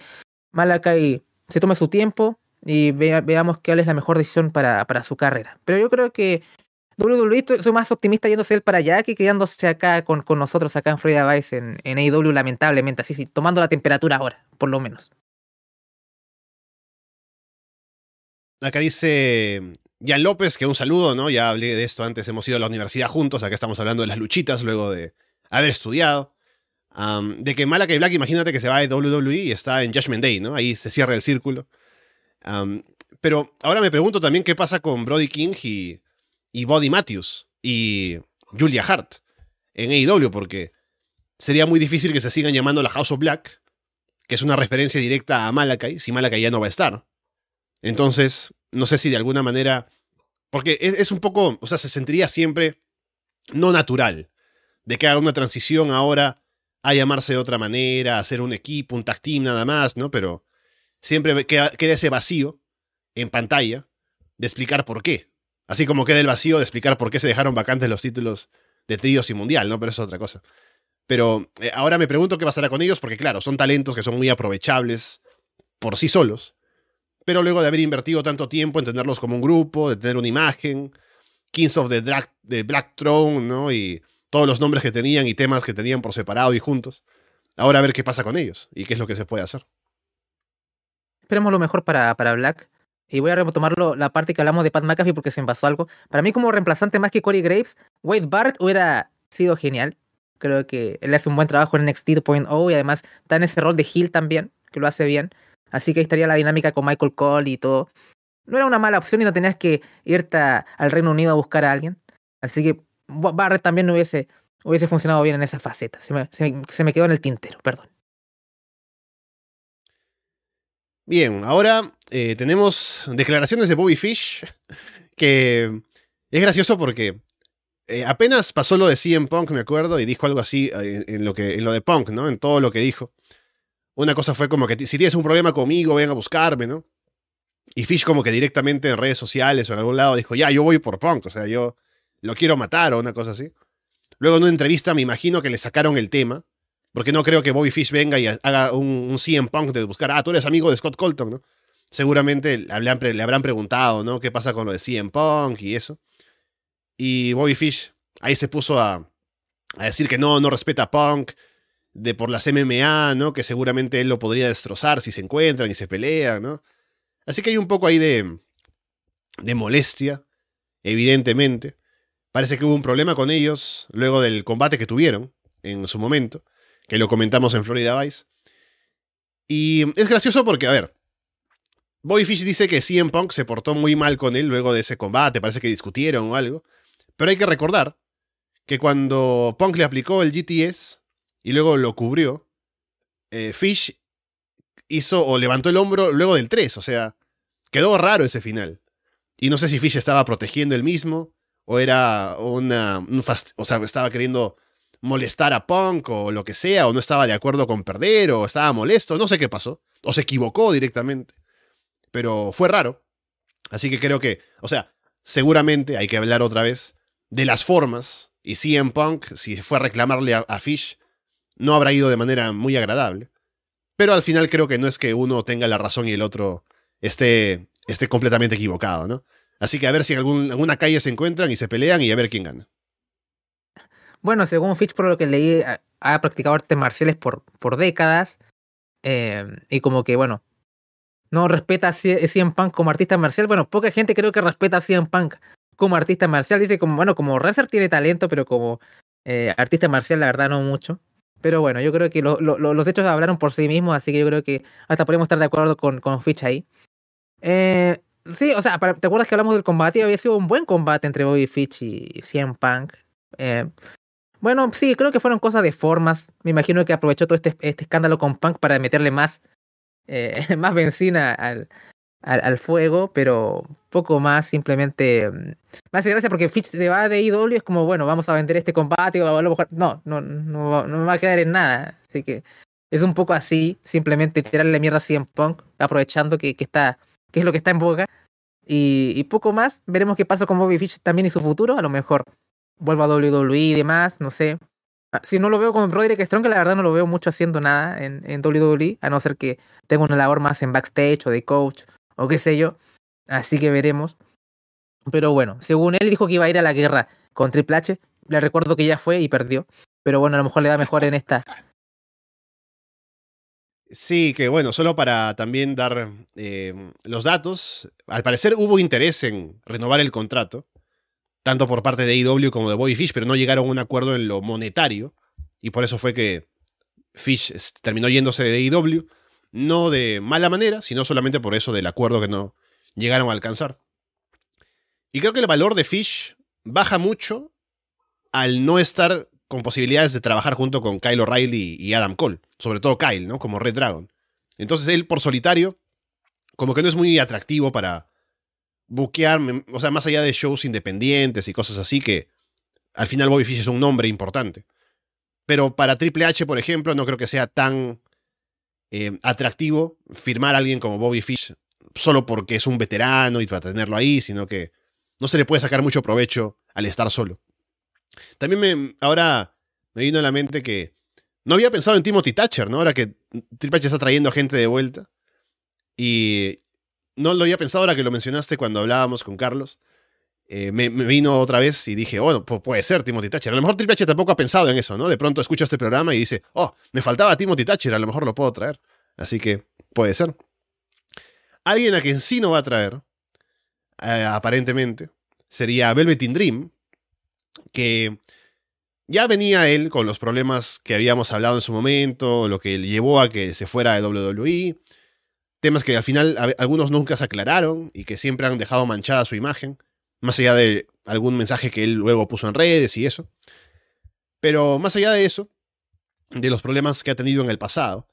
Malakai se tome su tiempo y veamos cuál es la mejor decisión para, para su carrera. Pero yo creo que WWE soy más optimista yéndose él para allá que quedándose acá con, con nosotros acá en Florida Vice en, en AEW lamentablemente, así sí, tomando la temperatura ahora, por lo menos. Acá dice Jan López, que un saludo, ¿no? Ya hablé de esto antes, hemos ido a la universidad juntos, acá estamos hablando de las luchitas luego de haber estudiado. de que Malakai Black, imagínate que se va de WWE y está en Judgment Day, ¿no? Ahí se cierra el círculo. pero ahora me pregunto también qué pasa con Brody King y, y Body Matthews y Julia Hart en AEW, porque sería muy difícil que se sigan llamando la House of Black, que es una referencia directa a Malakai, si Malakai ya no va a estar. Entonces, no sé si de alguna manera, porque es, un poco, o sea, se sentiría siempre no natural de que haga una transición ahora a llamarse de otra manera, a hacer un equipo, un tag team nada más, ¿no? Pero siempre queda, queda ese vacío en pantalla de explicar por qué. Así como queda el vacío de explicar por qué se dejaron vacantes los títulos de tríos y mundial, ¿no? Pero eso es otra cosa. Pero eh, ahora me pregunto qué pasará con ellos, porque claro, son talentos que son muy aprovechables por sí solos. Pero luego de haber invertido tanto tiempo en tenerlos como un grupo, de tener una imagen, Kings of the, the Black Throne, ¿no? Y todos los nombres que tenían y temas que tenían por separado y juntos. Ahora a ver qué pasa con ellos y qué es lo que se puede hacer. Esperemos lo mejor para, para Black. Y voy a retomar la parte que hablamos de Pat McAfee porque se me algo. Para mí, como reemplazante más que Corey Graves, Wade Barrett hubiera sido genial. Creo que él hace un buen trabajo en NXT 2.0 y además está en ese rol de heel también, que lo hace bien. Así que ahí estaría la dinámica con Michael Cole y todo. No era una mala opción y no tenías que irte al Reino Unido a buscar a alguien. Así que Barrett también hubiese, hubiese funcionado bien en esa faceta. Se me, se me quedó en el tintero, perdón. Bien, ahora eh, tenemos declaraciones de Bobby Fish, que es gracioso porque eh, apenas pasó lo de CM Punk, me acuerdo, y dijo algo así eh, en, lo que, en lo de Punk, ¿no? En todo lo que dijo. Una cosa fue como que si tienes un problema conmigo, ven a buscarme, ¿no? Y Fish como que directamente en redes sociales o en algún lado dijo, ya, yo voy por Punk, o sea, yo lo quiero matar o una cosa así. Luego en una entrevista me imagino que le sacaron el tema porque no creo que Bobby Fish venga y haga un, CM Punk de buscar, ah, tú eres amigo de Scott Colton, ¿no? Seguramente le, habrán preguntado, ¿no? ¿Qué pasa con lo de CM Punk y eso? Y Bobby Fish ahí se puso a, decir que no, no respeta a Punk de por las MMA, ¿no? Que seguramente él lo podría destrozar si se encuentran y se pelean, ¿no? Así que hay un poco ahí de molestia, evidentemente. Parece que hubo un problema con ellos luego del combate que tuvieron en su momento que lo comentamos en Florida Vice. Y es gracioso porque, a ver, Bobby Fish dice que CM Punk se portó muy mal con él luego de ese combate, parece que discutieron o algo. Pero hay que recordar que cuando Punk le aplicó el GTS y luego lo cubrió, eh, Fish hizo o levantó el hombro luego del 3, o sea, quedó raro ese final. Y no sé si Fish estaba protegiendo el mismo o era una, un o sea, estaba queriendo molestar a Punk o lo que sea, o no estaba de acuerdo con perder, o estaba molesto, no sé qué pasó, o se equivocó directamente. Pero fue raro. Así que creo que, o sea, seguramente hay que hablar otra vez de las formas, y si en Punk, si fue a reclamarle a, Fish, no habrá ido de manera muy agradable. Pero al final creo que no es que uno tenga la razón y el otro esté, esté completamente equivocado, ¿no? Así que a ver si en alguna calle se encuentran y se pelean y a ver quién gana. Bueno, según Fitch, por lo que leí, ha, practicado artes marciales por, por décadas. Eh, y como que, bueno, no respeta a CM Punk como artista marcial. Bueno, poca gente creo que respeta a CM Punk como artista marcial. Dice como, bueno, como wrestler tiene talento, pero como eh, artista marcial, la verdad, no mucho. Pero bueno, yo creo que los hechos hablaron por sí mismos, así que yo creo que hasta podemos estar de acuerdo con, con Fitch ahí. Eh, sí, o sea, ¿te acuerdas que hablamos del combate? Había sido un buen combate entre Bobby Fitch y CM Punk. Eh, bueno, sí, creo que fueron cosas de formas. Me imagino que aprovechó todo este, este escándalo con Punk para meterle más, eh, *laughs* más benzina al, al, fuego, pero poco más, simplemente. Mm, me hace gracia porque Fitch se va de IW, es como, bueno, vamos a vender este combate o a lo mejor. No, no, no, me va a quedar en nada. Así que es un poco así, simplemente tirarle mierda así en Punk, aprovechando que, que, está, que es lo que está en boca. Y, y poco más, veremos qué pasa con Bobby Fitch también y su futuro. A lo mejor vuelva a WWE y demás, no sé. Ah, si no lo veo con Roderick Strong, que la verdad no lo veo mucho haciendo nada en, en WWE, a no ser que tenga una labor más en backstage o de coach o qué sé yo. Así que veremos. Pero bueno, según él dijo que iba a ir a la guerra con Triple H. Le recuerdo que ya fue y perdió. Pero bueno, a lo mejor le va mejor en esta. Sí, que bueno, solo para también dar eh, los datos, al parecer hubo interés en renovar el contrato tanto por parte de AEW como de Bobby Fish, pero no llegaron a un acuerdo en lo monetario, y por eso fue que Fish terminó yéndose de AEW, no de mala manera, sino solamente por eso del acuerdo que no llegaron a alcanzar. Y creo que el valor de Fish baja mucho al no estar con posibilidades de trabajar junto con Kyle O'Reilly y Adam Cole, sobre todo Kyle, ¿no? Como Red Dragon. Entonces él por solitario, como que no es muy atractivo para, buquear, o sea, más allá de shows independientes y cosas así, que al final Bobby Fish es un nombre importante. Pero para Triple H, por ejemplo, no creo que sea tan eh, atractivo firmar a alguien como Bobby Fish solo porque es un veterano y para tenerlo ahí, sino que no se le puede sacar mucho provecho al estar solo. También me, ahora me vino a la mente que no había pensado en Timothy Thatcher, ¿no? Ahora que Triple H está trayendo gente de vuelta. Y no lo había pensado ahora que lo mencionaste cuando hablábamos con Carlos. Eh, me, vino otra vez y dije, bueno, puede ser Timothy Thatcher. A lo mejor Triple H tampoco ha pensado en eso, ¿no? De pronto escucha este programa y dice, oh, me faltaba Timothy Thatcher, a lo mejor lo puedo traer. Así que puede ser. Alguien a quien sí no va a traer, eh, aparentemente, sería Velveteen Dream, que ya venía él con los problemas que habíamos hablado en su momento, lo que llevó a que se fuera de WWE, temas que al final algunos nunca se aclararon y que siempre han dejado manchada su imagen, más allá de algún mensaje que él luego puso en redes y eso. Pero más allá de eso, de los problemas que ha tenido en el pasado,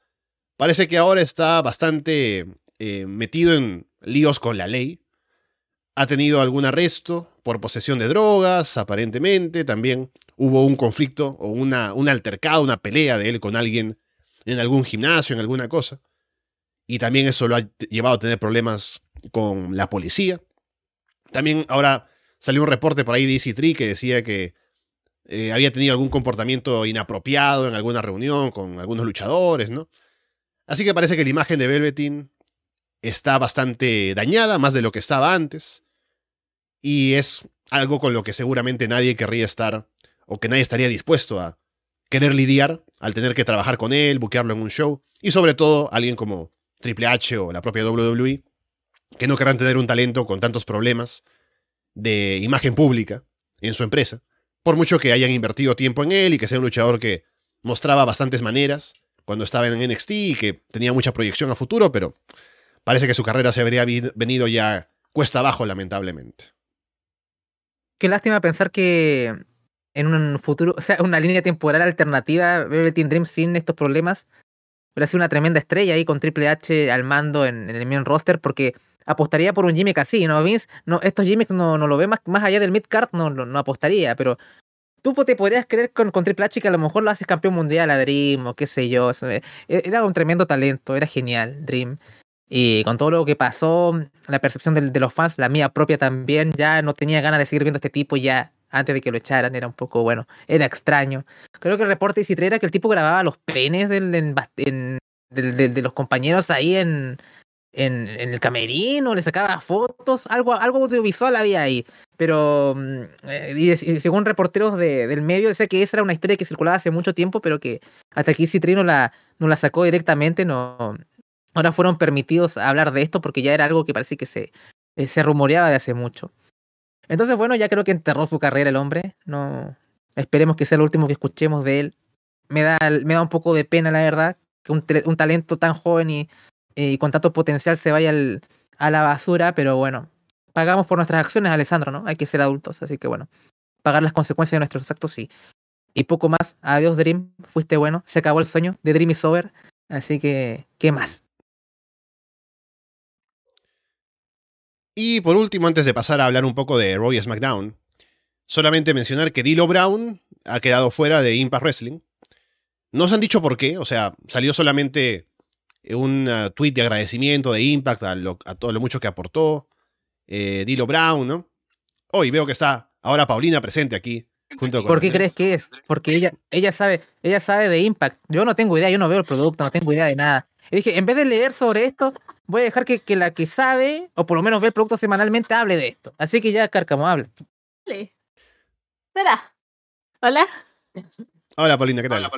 parece que ahora está bastante eh, metido en líos con la ley. Ha tenido algún arresto por posesión de drogas, aparentemente. También hubo un conflicto o una, un altercado, una pelea de él con alguien en algún gimnasio, en alguna cosa. Y también eso lo ha llevado a tener problemas con la policía. También ahora salió un reporte por ahí de EC3 que decía que eh, había tenido algún comportamiento inapropiado en alguna reunión con algunos luchadores, ¿no? Así que parece que la imagen de Velveteen está bastante dañada, más de lo que estaba antes. Y es algo con lo que seguramente nadie querría estar, o que nadie estaría dispuesto a querer lidiar al tener que trabajar con él, buquearlo en un show. Y sobre todo alguien como Triple H o la propia WWE, que no querrán tener un talento con tantos problemas de imagen pública en su empresa, por mucho que hayan invertido tiempo en él y que sea un luchador que mostraba bastantes maneras cuando estaba en NXT y que tenía mucha proyección a futuro, pero parece que su carrera se habría venido ya cuesta abajo, lamentablemente. Qué lástima pensar que en un futuro, o sea, una línea temporal alternativa, Velveteen Dream sin estos problemas hubiera sido una tremenda estrella ahí con Triple H al mando en, el main roster, porque apostaría por un Jimmy así, ¿no? Vince, no, estos gimmicks no, no lo ve más, más allá del mid-card, no, no, apostaría, pero tú te podrías creer con, con, Triple H que a lo mejor lo haces campeón mundial a Dream o qué sé yo. Eh, era un tremendo talento, era genial, Dream. Y con todo lo que pasó, la percepción de, de los fans, la mía propia también, ya no tenía ganas de seguir viendo este tipo ya antes de que lo echaran, era un poco, bueno, era extraño. Creo que el reporte de era que el tipo grababa los penes del, de, los compañeros ahí en, en, el camerino, le sacaba fotos, algo, algo audiovisual había ahí. Pero mm, eh, según reporteros del medio, decía que esa era una historia que circulaba hace mucho tiempo, pero que hasta aquí Citrino la, no la sacó directamente, no. Ahora fueron permitidos hablar de esto porque ya era algo que parece que se, eh, se rumoreaba de hace mucho. Entonces, bueno, ya creo que enterró su carrera el hombre. No, esperemos que sea el último que escuchemos de él. Me da, me da un poco de pena, la verdad, que un, talento tan joven y, y, con tanto potencial se vaya al, a la basura, pero bueno, pagamos por nuestras acciones, Alessandro, ¿no? Hay que ser adultos, así que bueno, pagar las consecuencias de nuestros actos, sí. Y poco más. Adiós, Dream. Fuiste bueno. Se acabó el sueño. de Dream is over. Así que, ¿qué más? Y por último, antes de pasar a hablar un poco de Roy SmackDown, solamente mencionar que Dilo Brown ha quedado fuera de Impact Wrestling. No se han dicho por qué, o sea, salió solamente un uh, tweet de agradecimiento de Impact a, todo lo mucho que aportó. Eh, Dilo Brown, ¿no? Hoy veo que está ahora Paulina presente aquí. Junto con ¿Por qué crees que es? Porque ella, ella, sabe, ella sabe de Impact. Yo no tengo idea, yo no veo el producto, no tengo idea de nada. Y dije, en vez de leer sobre esto, voy a dejar que, que, la que sabe, o por lo menos ve el producto semanalmente, hable de esto. Así que ya, Cárcamo, hable. Espera. Hola. Hola, Paulina, ¿qué tal?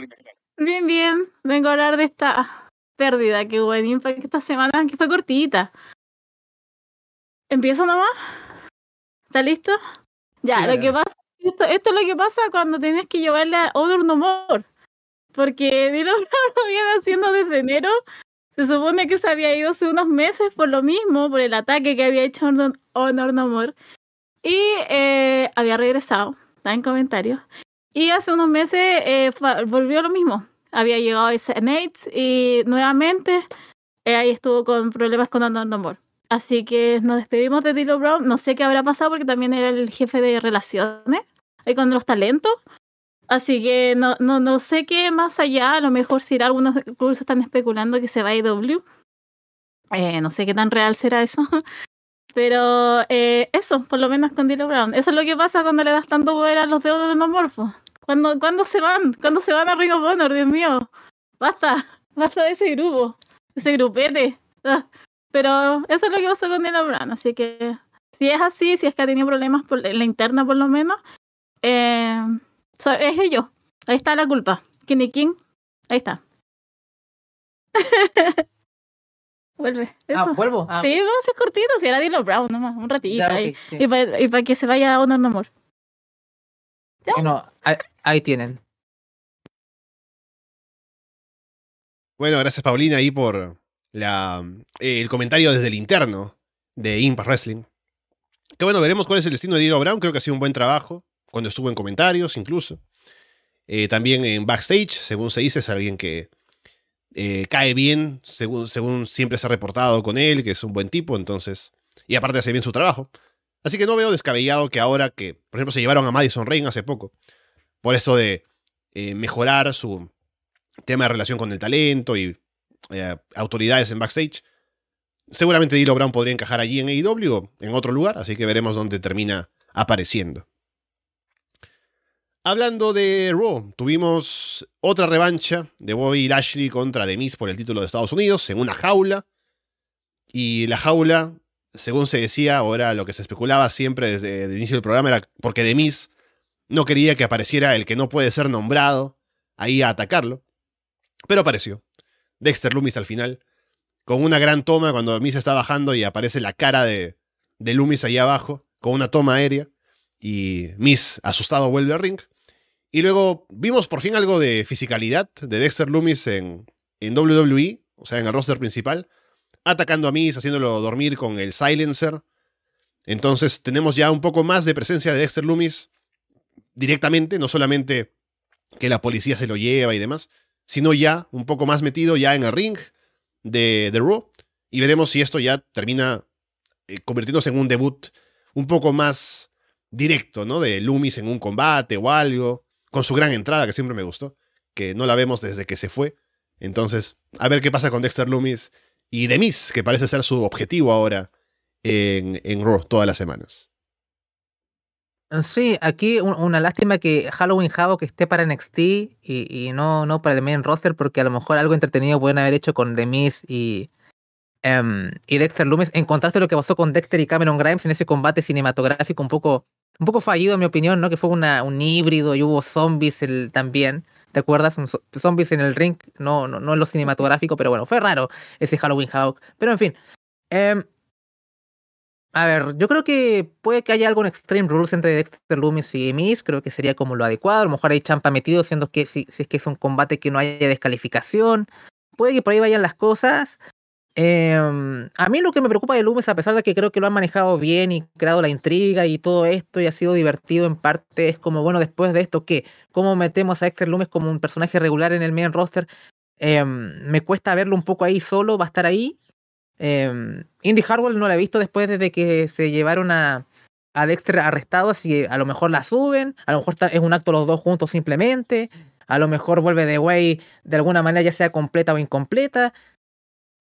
Bien, bien. Vengo a hablar de esta pérdida que hubo en Impact esta semana, que fue cortita. ¿Empiezo nomás? ¿Está listo? Ya, lo que pasa, esto, esto, es lo que pasa cuando tienes que llevarle a Honor No More. Porque Dylan lo *laughs* viene haciendo desde enero. Se supone que se había ido hace unos meses por lo mismo, por el ataque que había hecho Honor No More. Y eh, había regresado, está en comentarios. Y hace unos meses eh, volvió lo mismo. Había llegado a ese Nate y nuevamente eh, ahí estuvo con problemas con Honor No More. Así que nos despedimos de Dylan Brown. No sé qué habrá pasado porque también era el jefe de relaciones ahí con los talentos. Así que no, no, no sé qué más allá, a lo mejor si algunos incluso están especulando que se va a IW. Eh, no sé qué tan real será eso. *laughs* Pero eh, eso, por lo menos con Dilo Brown. Eso es lo que pasa cuando le das tanto poder a los dedos de morfos. ¿Cuándo, ¿Cuándo se van? ¿Cuándo se van a Ring of Honor? Dios mío. Basta. *laughs* Basta de ese grupo. Ese grupete. Ah, pero eso es lo que pasó con Daniel Brown. Así que si es así, si es que ha tenido problemas por la interna por lo menos, eh, es ello. Ahí está la culpa. Kenny King, ahí está. *laughs* Vuelve. Ah, vuelvo. Ah. Sí, vamos a ser cortito, si era Dino Brown nomás, un ratito. ahí. Y para que se vaya a Honor No More. No, ahí, tienen. Bueno, gracias Paulina ahí por la, el comentario desde el interno de Impact Wrestling. Que bueno, veremos cuál es el destino de Dino Brown. Creo que ha sido un buen trabajo. Cuando estuvo en comentarios, incluso. Eh, también en backstage, según se dice, es alguien que eh, cae bien, según, según siempre se ha reportado con él, que es un buen tipo, entonces. Y aparte hace bien su trabajo. Así que no veo descabellado que ahora que, por ejemplo, se llevaron a Madison Rain hace poco, por esto de eh, mejorar su tema de relación con el talento y autoridades en backstage, seguramente Dilo Brown podría encajar allí en AEW o en otro lugar, así que veremos dónde termina apareciendo. Hablando de Raw, tuvimos otra revancha de Bobby Lashley contra Demis por el título de Estados Unidos en una jaula. Y la jaula, según se decía, ahora lo que se especulaba siempre desde el inicio del programa era porque Demis no quería que apareciera el que no puede ser nombrado ahí a atacarlo. Pero apareció. Dexter Loomis al final, con una gran toma cuando Demis está bajando y aparece la cara de, de Loomis ahí abajo, con una toma aérea. Y Miss, asustado, vuelve al ring. Y luego vimos por fin algo de fisicalidad de Dexter Loomis en, en WWE, o sea, en el roster principal, atacando a Miss, haciéndolo dormir con el silencer. Entonces tenemos ya un poco más de presencia de Dexter Loomis directamente, no solamente que la policía se lo lleva y demás, sino ya un poco más metido ya en el ring de, The Raw. Y veremos si esto ya termina eh, convirtiéndose en un debut un poco más directo, ¿no? De Loomis en un combate o algo con su gran entrada, que siempre me gustó, que no la vemos desde que se fue. Entonces, a ver qué pasa con Dexter Loomis y Demis, que parece ser su objetivo ahora en, en Raw todas las semanas. Sí, aquí una lástima que Halloween Havoc esté para NXT y, y, no, no para el main roster, porque a lo mejor algo entretenido pueden haber hecho con Demis y, um, y Dexter Loomis. En contraste lo que pasó con Dexter y Cameron Grimes en ese combate cinematográfico un poco un poco fallido en mi opinión, ¿no? Que fue una, un híbrido y hubo zombies el, también. ¿Te acuerdas? zombies en el ring, no, no, no en lo cinematográfico, pero bueno, fue raro ese Halloween Hawk. Pero en fin. Em, a ver, yo creo que puede que haya algo en Extreme Rules entre Dexter Loomis y Miss, creo que sería como lo adecuado. A lo mejor hay champa metido, siendo que si, si es que es un combate que no haya descalificación. Puede que por ahí vayan las cosas. Em, a mí lo que me preocupa de Loomis, a pesar de que creo que lo han manejado bien y creado la intriga y todo esto y ha sido divertido en parte, es como, bueno, después de esto, ¿qué? ¿Cómo metemos a Dexter Loomis como un personaje regular en el main roster? Em, me cuesta verlo un poco ahí solo, va a estar ahí. Eh, Indy Harwell no la he visto después de que se llevaron a, a Dexter arrestado, así que a lo mejor la suben, a lo mejor es un acto los dos juntos simplemente, a lo mejor vuelve de Way de alguna manera ya sea completa o incompleta.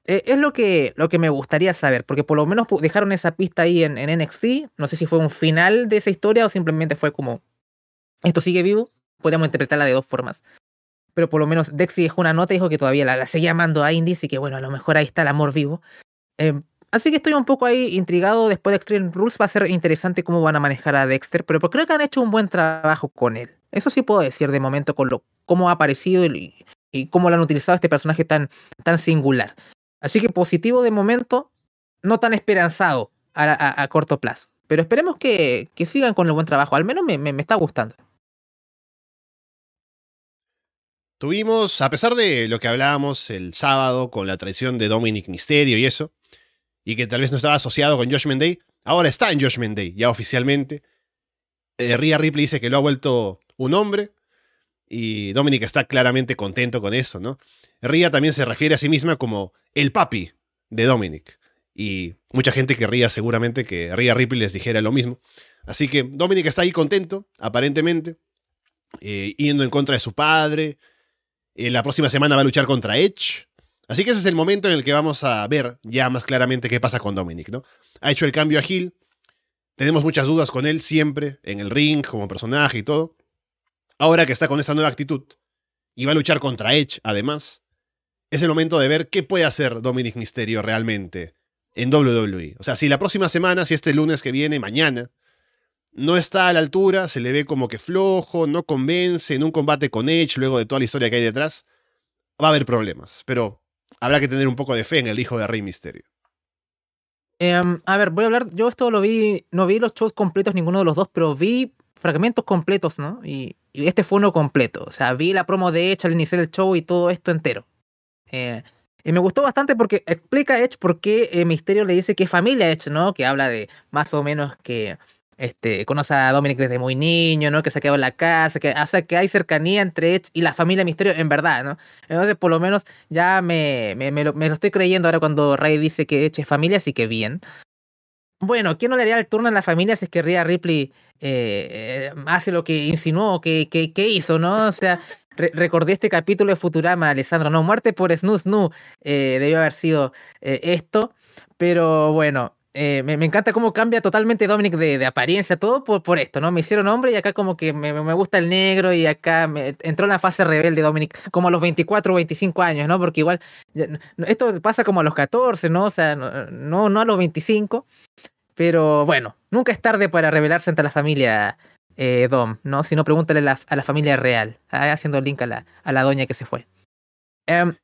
Eh, es lo que, lo que me gustaría saber, porque por lo menos dejaron esa pista ahí en, en, NXT. No sé si fue un final de esa historia o simplemente fue como, esto sigue vivo. Podríamos interpretarla de dos formas. Pero por lo menos Dexy dejó una nota y dijo que todavía la, seguía amando a Indy, y que bueno, a lo mejor ahí está el amor vivo. Eh, así que estoy un poco ahí intrigado. Después de Extreme Rules va a ser interesante cómo van a manejar a Dexter, pero creo que han hecho un buen trabajo con él. Eso sí puedo decir de momento con lo, cómo ha aparecido y, y cómo lo han utilizado este personaje tan, tan singular. Así que positivo de momento, no tan esperanzado a, corto plazo. Pero esperemos que, sigan con el buen trabajo. Al menos me, está gustando. Tuvimos, a pesar de lo que hablábamos el sábado con la traición de Dominic Mysterio y eso, y que tal vez no estaba asociado con Josh Day, ahora está en Josh Day, ya oficialmente. Eh, Rhea Ripley dice que lo ha vuelto un hombre, y Dominic está claramente contento con eso, ¿no? Ria también se refiere a sí misma como el papi de Dominic. Y mucha gente querría seguramente que Ria Ripley les dijera lo mismo. Así que Dominic está ahí contento, aparentemente, eh, yendo en contra de su padre. Eh, la próxima semana va a luchar contra Edge. Así que ese es el momento en el que vamos a ver ya más claramente qué pasa con Dominic, ¿no? Ha hecho el cambio a Hill. Tenemos muchas dudas con él siempre, en el ring, como personaje y todo. Ahora que está con esta nueva actitud y va a luchar contra Edge, además, es el momento de ver qué puede hacer Dominic Mysterio realmente en WWE. O sea, si la próxima semana, si este lunes que viene, mañana, no está a la altura, se le ve como que flojo, no convence en un combate con Edge, luego de toda la historia que hay detrás, va a haber problemas. Pero habrá que tener un poco de fe en el hijo de Rey Mysterio. Em, a ver, voy a hablar. Yo esto lo vi. No vi los shows completos, ninguno de los dos, pero vi fragmentos completos, ¿no? Y, este fue uno completo. O sea, vi la promo de Edge al iniciar el show y todo esto entero. Eh, y me gustó bastante porque explica Edge por qué eh, Misterio le dice que es familia Edge, ¿no? Que habla de más o menos que este, conoce a Dominic desde muy niño, ¿no? Que se quedó en la casa, que hace que hay cercanía entre Edge y la familia Misterio en verdad, ¿no? Entonces, por lo menos ya me, me, lo, estoy creyendo ahora cuando Ray dice que Edge es familia, así que bien. Bueno, ¿quién no le haría el turno en la familia si es que Rhea Ripley eh, hace lo que insinuó, que, que, hizo, ¿no? O sea, recordé este capítulo de Futurama, Alessandro, no, muerte por Snoo Snoo, eh, debió haber sido eh, esto, pero bueno, eh, me, encanta cómo cambia totalmente Dominic de, apariencia, todo por, esto, ¿no? Me hicieron hombre y acá como que me, gusta el negro y acá me, entró en la fase rebelde Dominic como a los 24 o 25 años, ¿no? Porque igual esto pasa como a los 14, ¿no? O sea, no, no a los 25, pero bueno, nunca es tarde para revelarse ante la familia eh, Dom, ¿no? Si no, pregúntale a la, familia real, ah, haciendo link a la, a la doña que se fue. Em,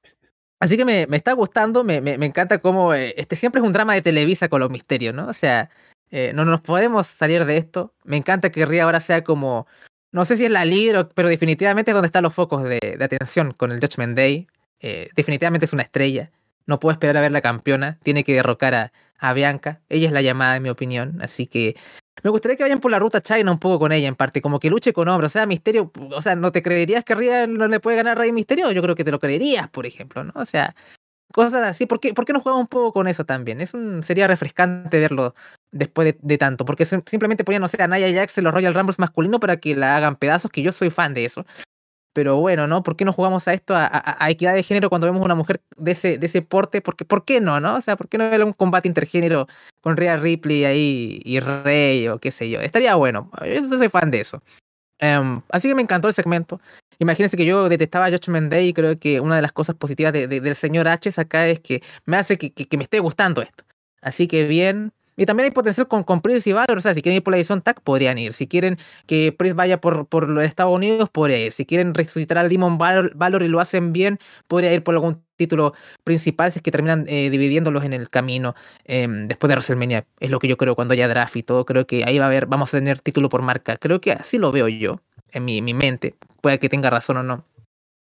Así que me, me está gustando, me, me, me encanta cómo eh, este siempre es un drama de Televisa con los misterios, ¿no? O sea, eh, no nos podemos salir de esto. Me encanta que Ria ahora sea como, no sé si es la líder, pero definitivamente es donde están los focos de, de atención con el Judgment Day. Eh, definitivamente es una estrella. No puedo esperar a ver la campeona. Tiene que derrocar a, a Bianca. Ella es la llamada, en mi opinión. Así que me gustaría que vayan por la ruta China un poco con ella, en parte, como que luche con hombres. O sea, Misterio, o sea, ¿no te creerías que Ria no le puede ganar a Rey Misterio? Yo creo que te lo creerías, por ejemplo, ¿no? O sea, cosas así. ¿Por qué, ¿por qué no juega un poco con eso también? Es un, sería refrescante verlo después de, tanto, porque simplemente ponían, no sé, a Naya Jax en los Royal Rumbles masculinos para que la hagan pedazos, que yo soy fan de eso. Pero bueno, ¿no? ¿Por qué no jugamos a esto, a, equidad de género cuando vemos una mujer de ese, de ese porte? Porque, ¿Por qué no, no? O sea, ¿por qué no ver un combate intergénero con Rhea Ripley ahí y Rey o qué sé yo? Estaría bueno. Yo soy fan de eso. Em, así que me encantó el segmento. Imagínense que yo detestaba a Josh Day y creo que una de las cosas positivas del señor H acá es que me hace que, que me esté gustando esto. Así que bien, y también hay potencial con, con y Valor. O sea, si quieren ir por la edición TAC, podrían ir. Si quieren que Prince vaya por, por los Estados Unidos, podría ir. Si quieren resucitar al Demon Valor, y lo hacen bien, podría ir por algún título principal si es que terminan eh, dividiéndolos en el camino em, después de WrestleMania. Es lo que yo creo cuando haya draft y todo. Creo que ahí va a haber, vamos a tener título por marca. Creo que así lo veo yo en mi, mi mente. Puede que tenga razón o no.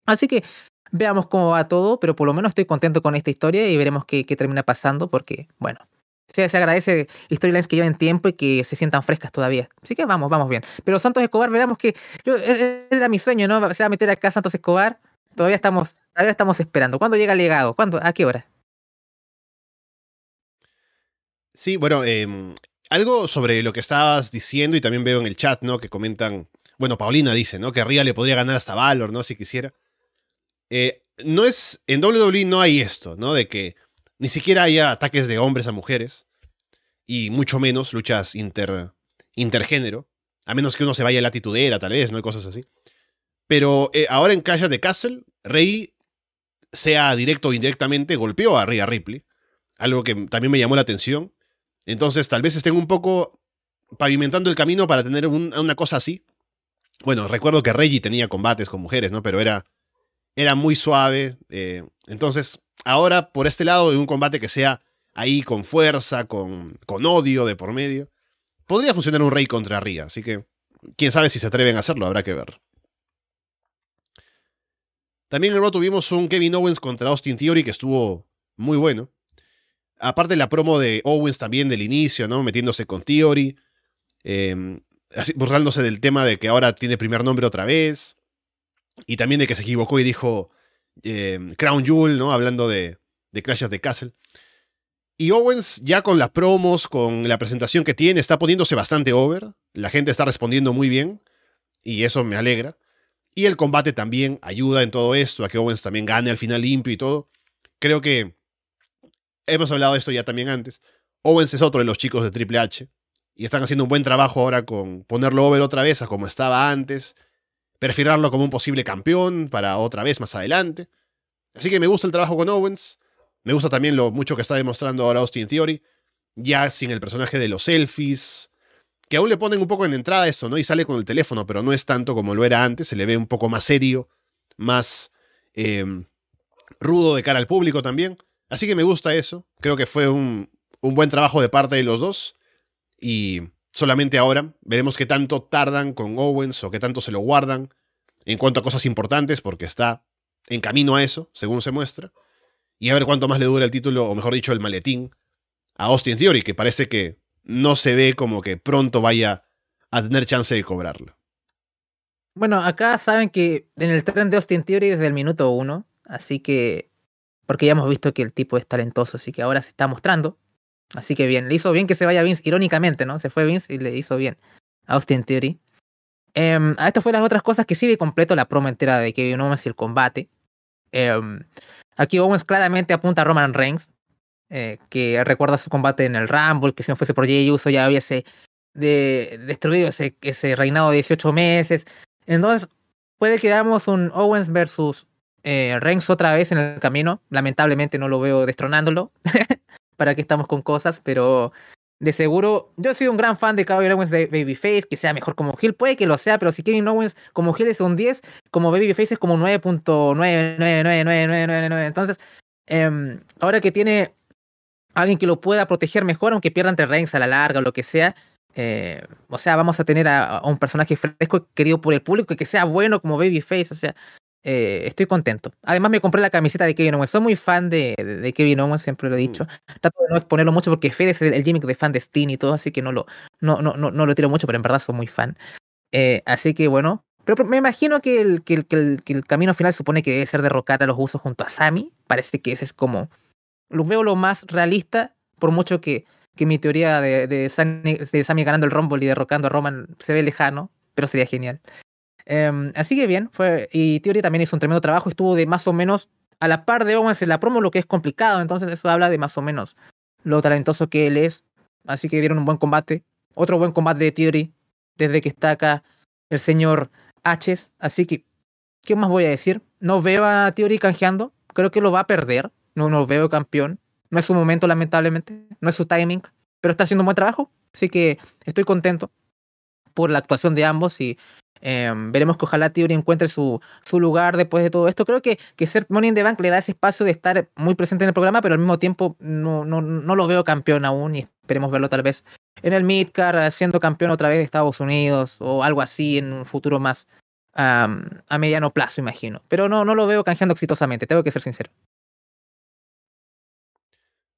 Así que veamos cómo va todo, pero por lo menos estoy contento con esta historia y veremos qué, qué termina pasando porque, bueno, se, agradece storylines que lleven tiempo y que se sientan frescas todavía. Así que vamos, vamos bien. Pero Santos Escobar, veremos que yo, era mi sueño, ¿no? Se va a meter acá Santos Escobar. Todavía estamos, todavía estamos esperando. ¿Cuándo llega el legado? ¿Cuándo? ¿A qué hora? Sí, bueno, em, algo sobre lo que estabas diciendo y también veo en el chat, ¿no? Que comentan, bueno, Paulina dice, ¿no? Que Ría le podría ganar hasta Valor, ¿no? Si quisiera. Eh, no es, en WWE no hay esto, ¿no? De que ni siquiera haya ataques de hombres a mujeres, y mucho menos luchas inter, intergénero, a menos que uno se vaya a latitudera, tal vez, ¿no? hay cosas así. Pero eh, ahora en Clash de Castle, Rey, sea directo o indirectamente, golpeó a Rhea Ripley, algo que también me llamó la atención. Entonces, tal vez estén un poco pavimentando el camino para tener una cosa así. Bueno, recuerdo que Reggie tenía combates con mujeres, ¿no? Pero era, era muy suave. Eh, entonces, ahora por este lado, en un combate que sea ahí con fuerza, con, con odio de por medio, podría funcionar un rey contra Ria, así que quién sabe si se atreven a hacerlo, habrá que ver. También en Raw tuvimos un Kevin Owens contra Austin Theory que estuvo muy bueno. Aparte la promo de Owens también del inicio, ¿no? Metiéndose con Theory. Eh, burlándose del tema de que ahora tiene primer nombre otra vez. Y también de que se equivocó y dijo Em, Crown Jewel, ¿no? Hablando de, de Clash of the Castle. Y Owens, ya con las promos, con la presentación que tiene, está poniéndose bastante over. La gente está respondiendo muy bien. Y eso me alegra. Y el combate también ayuda en todo esto, a que Owens también gane al final limpio y todo. Creo que hemos hablado de esto ya también antes. Owens es otro de los chicos de Triple H. Y están haciendo un buen trabajo ahora con ponerlo over otra vez a como estaba antes perfilarlo como un posible campeón para otra vez más adelante. Así que me gusta el trabajo con Owens. Me gusta también lo mucho que está demostrando ahora Austin Theory. Ya sin el personaje de los selfies. Que aún le ponen un poco en entrada esto, ¿no? Y sale con el teléfono, pero no es tanto como lo era antes. Se le ve un poco más serio, más em, rudo de cara al público también. Así que me gusta eso. Creo que fue un, un buen trabajo de parte de los dos. Y solamente ahora veremos qué tanto tardan con Owens o qué tanto se lo guardan en cuanto a cosas importantes, porque está en camino a eso, según se muestra. Y a ver cuánto más le dura el título, o mejor dicho, el maletín, a Austin Theory, que parece que no se ve como que pronto vaya a tener chance de cobrarlo. Bueno, acá saben que en el tren de Austin Theory desde el minuto uno, así que. Porque ya hemos visto que el tipo es talentoso, así que ahora se está mostrando. Así que bien, le hizo bien que se vaya Vince, irónicamente, ¿no? Se fue Vince y le hizo bien a Austin Theory. Eh, a esto fue las otras cosas que sí vi completo la promo entera de Kevin Owens y el combate. Eh, aquí Owens claramente apunta a Roman Reigns, eh, que recuerda su combate en el Rumble, que si no fuese por Jay Uso ya hubiese de, destruido ese, ese reinado de 18 meses. Entonces, puede que veamos un Owens versus eh, Reigns otra vez en el camino. Lamentablemente no lo veo destronándolo. *laughs* para qué estamos con cosas, pero de seguro, yo he sido un gran fan de Kevin Owens de Babyface, que sea mejor como Hill, puede que lo sea, pero si Kevin Owens como Hill es un 10, como Babyface es como 9.9999999. Entonces, eh, ahora que tiene alguien que lo pueda proteger mejor, aunque pierda entre Reigns a la larga o lo que sea, eh, o sea, vamos a tener a, a, un personaje fresco querido por el público que sea bueno como Babyface, o sea, eh, estoy contento. Además me compré la camiseta de Kevin Owens. Soy muy fan de, de Kevin Owens, siempre lo he dicho. Mm. Trato de no exponerlo mucho porque Fede es el, el gimmick de fan de Steen y todo, así que no lo, no, no, no, no lo tiro mucho, pero en verdad soy muy fan. Eh, así que bueno. Pero me imagino que el, que, el, que, el, que el camino final supone que debe ser derrocar a los usos junto a Sammy. Parece que ese es como. Lo veo lo más realista, por mucho que, que mi teoría de, de, Sammy, de Sammy ganando el Rumble y derrocando a Roman se ve lejano, pero sería genial. Um, así que bien, fue, y Theory también hizo un tremendo trabajo, estuvo de más o menos a la par de Owens en la promo, lo que es complicado, entonces eso habla de más o menos lo talentoso que él es, así que dieron un buen combate, otro buen combate de Theory, desde que está acá el señor H, así que, ¿qué más voy a decir? No veo a Theory canjeando, creo que lo va a perder, no lo veo campeón, no es su momento lamentablemente, no es su timing, pero está haciendo un buen trabajo, así que estoy contento por la actuación de ambos y eh, veremos que ojalá Theory encuentre su, su lugar después de todo esto. Creo que, que ser Money in the Bank le da ese espacio de estar muy presente en el programa, pero al mismo tiempo no, no, no lo veo campeón aún y esperemos verlo tal vez en el Midcar siendo campeón otra vez de Estados Unidos o algo así en un futuro más a mediano plazo, imagino. Pero no, no lo veo canjeando exitosamente, tengo que ser sincero.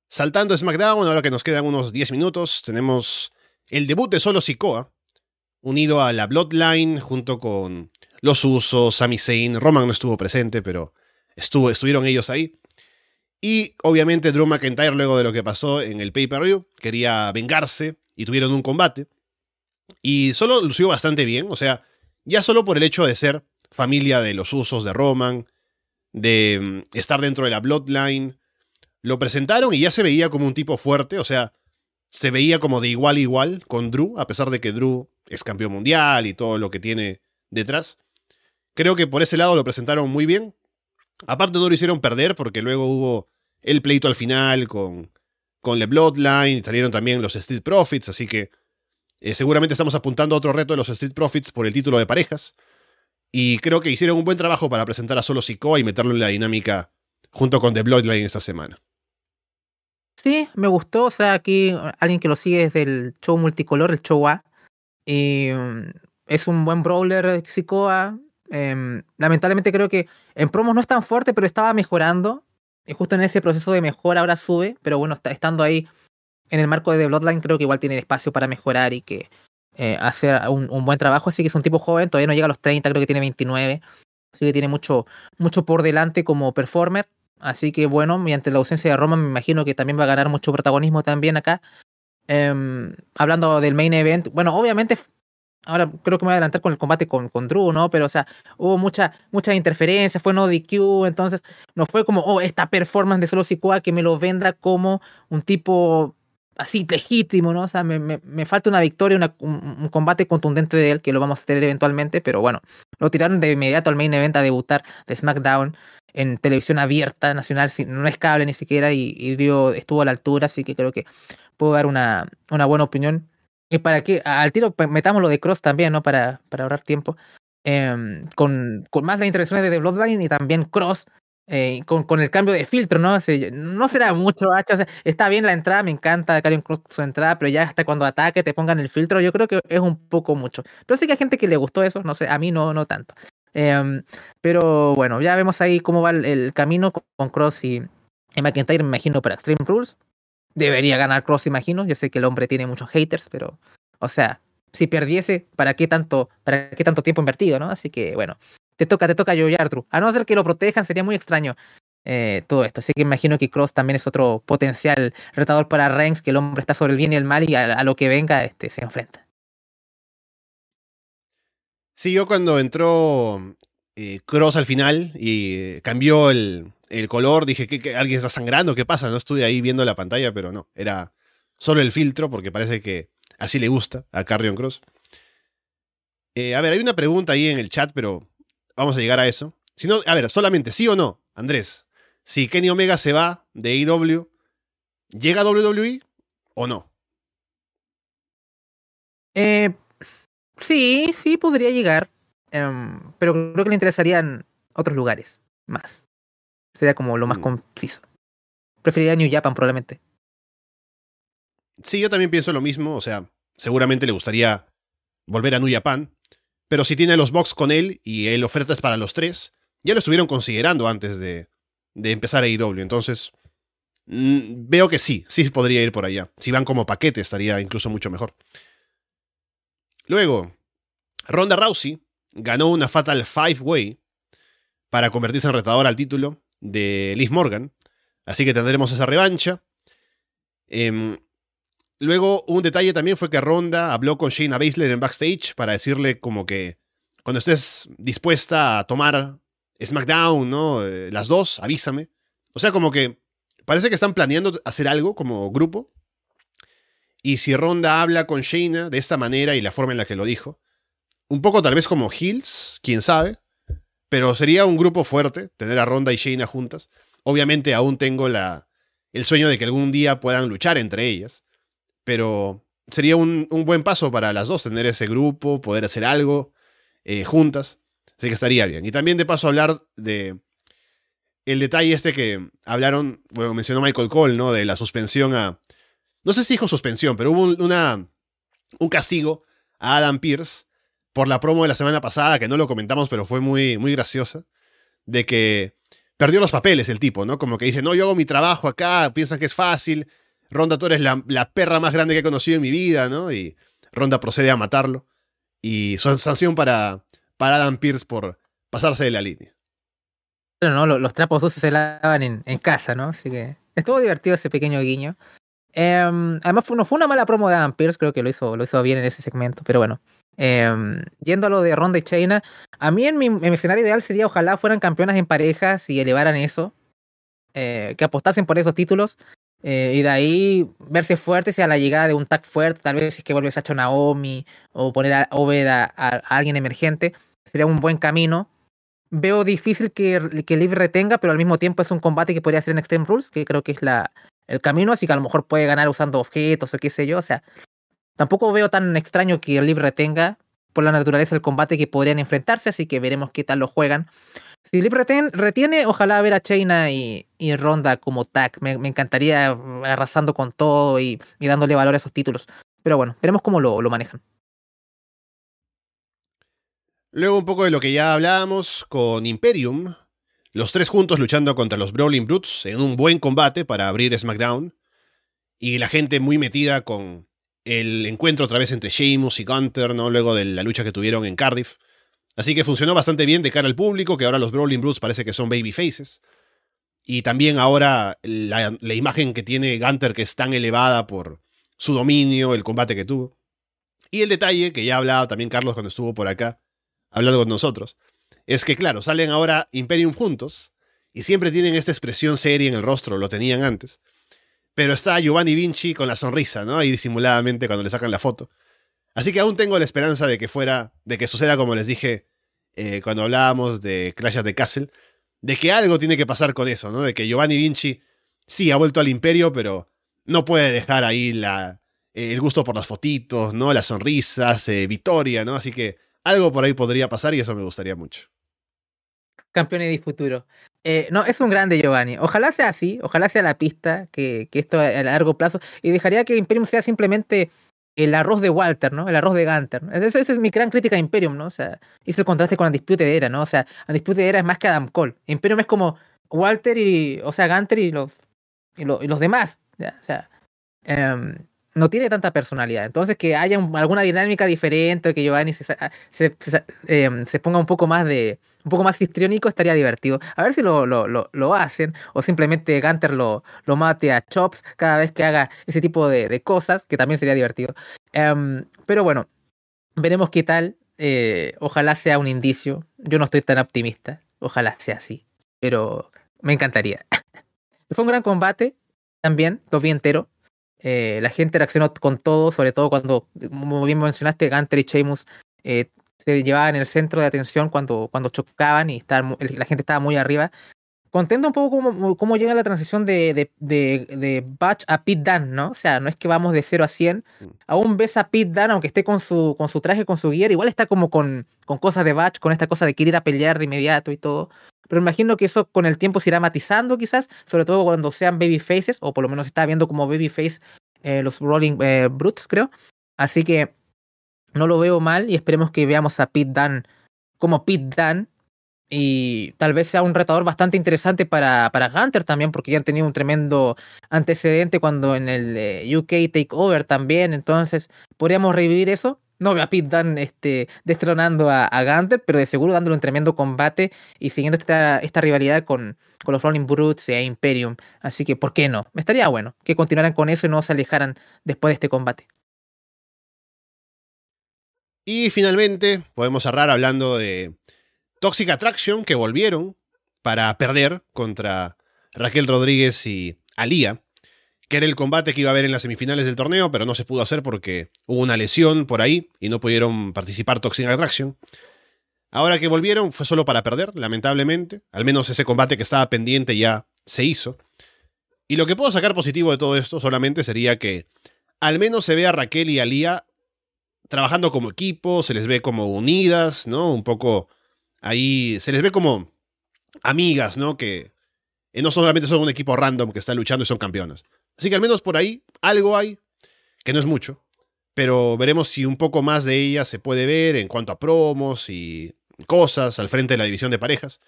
Saltando SmackDown, ahora que nos quedan unos 10 minutos, tenemos el debut de Solo Sikoa unido a la Bloodline junto con los Usos, Sami Zayn. Roman no estuvo presente, pero estuvo, estuvieron ellos ahí. Y obviamente Drew McIntyre, luego de lo que pasó en el pay-per-view, quería vengarse y tuvieron un combate. Y solo lució bastante bien, o sea, ya solo por el hecho de ser familia de los usos de Roman, de mm, estar dentro de la Bloodline, lo presentaron y ya se veía como un tipo fuerte, o sea, se veía como de igual a igual con Drew, a pesar de que Drew es campeón mundial y todo lo que tiene detrás. Creo que por ese lado lo presentaron muy bien. Aparte no lo hicieron perder porque luego hubo el pleito al final con, con The Bloodline salieron también los Street Profits, así que eh, seguramente estamos apuntando a otro reto de los Street Profits por el título de parejas. Y creo que hicieron un buen trabajo para presentar a Solo Sikoa y meterlo en la dinámica junto con The Bloodline esta semana. Sí, me gustó. O sea, aquí alguien que lo sigue desde el show multicolor, el show A. Y es un buen brawler. Eh, lamentablemente creo que en promos no es tan fuerte, pero estaba mejorando. Y justo en ese proceso de mejora ahora sube. Pero bueno, está, estando ahí en el marco de The Bloodline, creo que igual tiene espacio para mejorar y que eh, hacer un, un, buen trabajo. Así que es un tipo joven, todavía no llega a los 30, creo que tiene 29. Así que tiene mucho, mucho por delante como performer. Así que bueno, mediante la ausencia de Roma, me imagino que también va a ganar mucho protagonismo también acá. Eh, hablando del main event, bueno, obviamente, ahora creo que me voy a adelantar con el combate con, con Drew, ¿no? Pero, o sea, hubo mucha, mucha interferencia, fue no DQ, entonces no fue como, oh, esta performance de Solo Sikoa que me lo venda como un tipo así legítimo, ¿no? O sea, me, me, falta una victoria, un, combate contundente de él, que lo vamos a tener eventualmente, pero bueno, lo tiraron de inmediato al main event a debutar de SmackDown en televisión abierta, nacional, no es cable ni siquiera, y, dio, estuvo a la altura, así que creo que puedo dar una, una buena opinión. Y para que, al tiro, pues, metamos lo de Cross también, ¿no? Para, para ahorrar tiempo. Em, con, con más las intervenciones de The Bloodline y también Cross eh, con, con, el cambio de filtro, ¿no? no será mucho, está bien la entrada, me encanta Karrion Cross su entrada, pero ya hasta cuando ataque te pongan el filtro, yo creo que es un poco mucho. Pero sí que hay gente que le gustó eso, no sé, a mí no, no tanto. Em, pero bueno, ya vemos ahí cómo va el, camino con Cross y, McIntyre, me imagino, para Extreme Rules. Debería ganar Cross, imagino. Yo sé que el hombre tiene muchos haters, pero, o sea, si perdiese, ¿para qué tanto, para qué tanto tiempo invertido, no? Así que, bueno, te toca, te toca Joey Arthur. A no ser que lo protejan, sería muy extraño eh, todo esto. Así que imagino que Cross también es otro potencial retador para Reigns, que el hombre está sobre el bien y el mal y a, lo que venga este, se enfrenta. Sí, yo cuando entró eh, Cross al final y eh, cambió el, color, dije que, alguien está sangrando, ¿qué pasa? No estuve ahí viendo la pantalla, pero no, era solo el filtro porque parece que así le gusta a Carrion Cross. a ver, hay una pregunta ahí en el chat, pero Vamos a llegar a eso. Si no, a ver, solamente sí o no, Andrés. Si Kenny Omega se va de AEW, ¿llega a WWE o no? Eh, sí, sí podría llegar. Em, pero creo que le interesarían otros lugares más. Sería como lo más mm. conciso. Preferiría New Japan probablemente. Sí, yo también pienso lo mismo. O sea, seguramente le gustaría volver a New Japan. Pero si tiene los box con él y él ofertas para los tres, ya lo estuvieron considerando antes de, de empezar AEW. Entonces, mm, veo que sí, sí podría ir por allá. Si van como paquete, estaría incluso mucho mejor. Luego, Ronda Rousey ganó una Fatal Five Way para convertirse en retador al título de Liz Morgan. Así que tendremos esa revancha. Eh, Luego, un detalle también fue que Ronda habló con Shayna Baszler en backstage para decirle como que cuando estés dispuesta a tomar SmackDown, ¿no? Eh, las dos, avísame. O sea, como que parece que están planeando hacer algo como grupo. Y si Ronda habla con Shayna de esta manera y la forma en la que lo dijo, un poco tal vez como Hills, quién sabe, pero sería un grupo fuerte tener a Ronda y Shayna juntas. Obviamente aún tengo la, el sueño de que algún día puedan luchar entre ellas pero sería un, buen paso para las dos tener ese grupo, poder hacer algo eh, juntas. Así que estaría bien. Y también de paso hablar de el detalle este que hablaron, bueno, mencionó Michael Cole, ¿no? De la suspensión a... No sé si dijo suspensión, pero hubo una, un castigo a Adam Pierce por la promo de la semana pasada, que no lo comentamos, pero fue muy, muy graciosa, de que perdió los papeles el tipo, ¿no? Como que dice, no, yo hago mi trabajo acá, piensan que es fácil, Ronda, tú eres la, perra más grande que he conocido en mi vida, ¿no? Y Ronda procede a matarlo. Y son sanción para, para Adam Pierce por pasarse de la línea. Bueno, no, los, trapos sucios se lavan en, casa, ¿no? Así que estuvo divertido ese pequeño guiño. Em, además, fue, no fue una mala promo de Adam Pierce, creo que lo hizo, lo hizo bien en ese segmento, pero bueno. Em, yendo a lo de Ronda y Chaina, a mí en mi, en mi, escenario ideal sería ojalá fueran campeonas en parejas y elevaran eso, eh, que apostasen por esos títulos. Eh, y de ahí verse fuerte a la llegada de un tag fuerte, tal vez si es que vuelves a Naomi o poner a, over a, alguien emergente, sería un buen camino. Veo difícil que, que Liv retenga, pero al mismo tiempo es un combate que podría ser en Extreme Rules, que creo que es la, el camino, así que a lo mejor puede ganar usando objetos o qué sé yo. O sea, tampoco veo tan extraño que Liv retenga por la naturaleza del combate que podrían enfrentarse, así que veremos qué tal lo juegan. Si Liv retiene, ojalá ver a Chaina y, Ronda como tag. Me, encantaría arrasando con todo y, dándole valor a esos títulos. Pero bueno, veremos cómo lo, lo manejan. Luego un poco de lo que ya hablábamos con Imperium. Los tres juntos luchando contra los Brawling Brutes en un buen combate para abrir SmackDown. Y la gente muy metida con el encuentro otra vez entre Sheamus y Gunter, ¿no? Luego de la lucha que tuvieron en Cardiff. Así que funcionó bastante bien de cara al público, que ahora los Brawling Brutes parece que son baby faces. Y también ahora la, imagen que tiene Gunter, que es tan elevada por su dominio, el combate que tuvo. Y el detalle, que ya hablaba también Carlos cuando estuvo por acá, hablando con nosotros, es que, claro, salen ahora Imperium juntos y siempre tienen esta expresión seria en el rostro, lo tenían antes. pero está Giovanni Vinci con la sonrisa, ¿no? Ahí disimuladamente cuando le sacan la foto. Así que aún tengo la esperanza de que fuera, de que suceda como les dije eh, cuando hablábamos de Clash of the Castle, de que algo tiene que pasar con eso, ¿no? De que Giovanni Vinci sí ha vuelto al imperio, pero no puede dejar ahí la, el gusto por las fotitos, ¿no? Las sonrisas, eh, Victoria, ¿no? Así que algo por ahí podría pasar y eso me gustaría mucho. Campeón de futuro. Eh, no, es un grande Giovanni. Ojalá sea así, ojalá sea la pista, que, esto a largo plazo. Y dejaría que Imperium sea simplemente el arroz de Walter, ¿no? El arroz de Gunter. Esa, es mi gran crítica a Imperium, ¿no? O sea, hizo el contraste con Undisputed Era, ¿no? O sea, Undisputed Era es más que Adam Cole. Imperium es como Walter y, o sea, Gunter y los, y, los demás. ¿ya? O sea, em, no tiene tanta personalidad. Entonces, que haya alguna dinámica diferente, que Giovanni se, se, em, se, ponga un poco más de. Un poco más histriónico estaría divertido. A ver si lo, lo, lo, hacen. O simplemente Gunter lo, lo mate a Chops cada vez que haga ese tipo de, de cosas, que también sería divertido. Um, pero bueno, veremos qué tal. Eh, ojalá sea un indicio. Yo no estoy tan optimista. Ojalá sea así. Pero me encantaría. *laughs* Fue un gran combate. También, lo vi entero. Eh, la gente reaccionó con todo, sobre todo cuando, como bien mencionaste, Gunter y Sheamus eh, se llevaban el centro de atención cuando, cuando chocaban y la gente estaba muy arriba. Contento un poco cómo, cómo llega la transición de, de, de, de, Batch a Pete Dunne, ¿no? O sea, no es que vamos de 0 a 100. Mm. Aún ves a Pete Dunne, aunque esté con su, con su traje, con su gear, igual está como con, con cosas de Batch, con esta cosa de querer ir a pelear de inmediato y todo. Pero imagino que eso con el tiempo se irá matizando quizás, sobre todo cuando sean baby faces, o por lo menos está viendo como baby face eh, los Rolling eh, Brutes, creo. Así que no lo veo mal y esperemos que veamos a Pete Dunne como Pete Dunne. Y tal vez sea un retador bastante interesante para, para Gunter también, porque ya han tenido un tremendo antecedente cuando en el eh, UK Takeover también. Entonces, podríamos revivir eso no veo a Pete Dunne este, destronando a, a Gunter, pero de seguro dándole un tremendo combate y siguiendo esta, esta rivalidad con, con los Rolling Brutes e Imperium. Así que, ¿por qué no? Me estaría bueno que continuaran con eso y no se alejaran después de este combate. Y finalmente, podemos cerrar hablando de Toxic Attraction, que volvieron para perder contra Raquel Rodríguez y Alía que era el combate que iba a haber en las semifinales del torneo, pero no se pudo hacer porque hubo una lesión por ahí y no pudieron participar Toxic Attraction. Ahora que volvieron fue solo para perder, lamentablemente. Al menos ese combate que estaba pendiente ya se hizo. Y lo que puedo sacar positivo de todo esto solamente sería que al menos se ve a Raquel y a Lía trabajando como equipo, se les ve como unidas, ¿no? Un poco ahí, se les ve como amigas, ¿no? Que no solamente son un equipo random que está luchando y son campeonas. Así que al menos por ahí algo hay, que no es mucho, pero veremos si un poco más de ella se puede ver en cuanto a promos y cosas al frente de la división de parejas,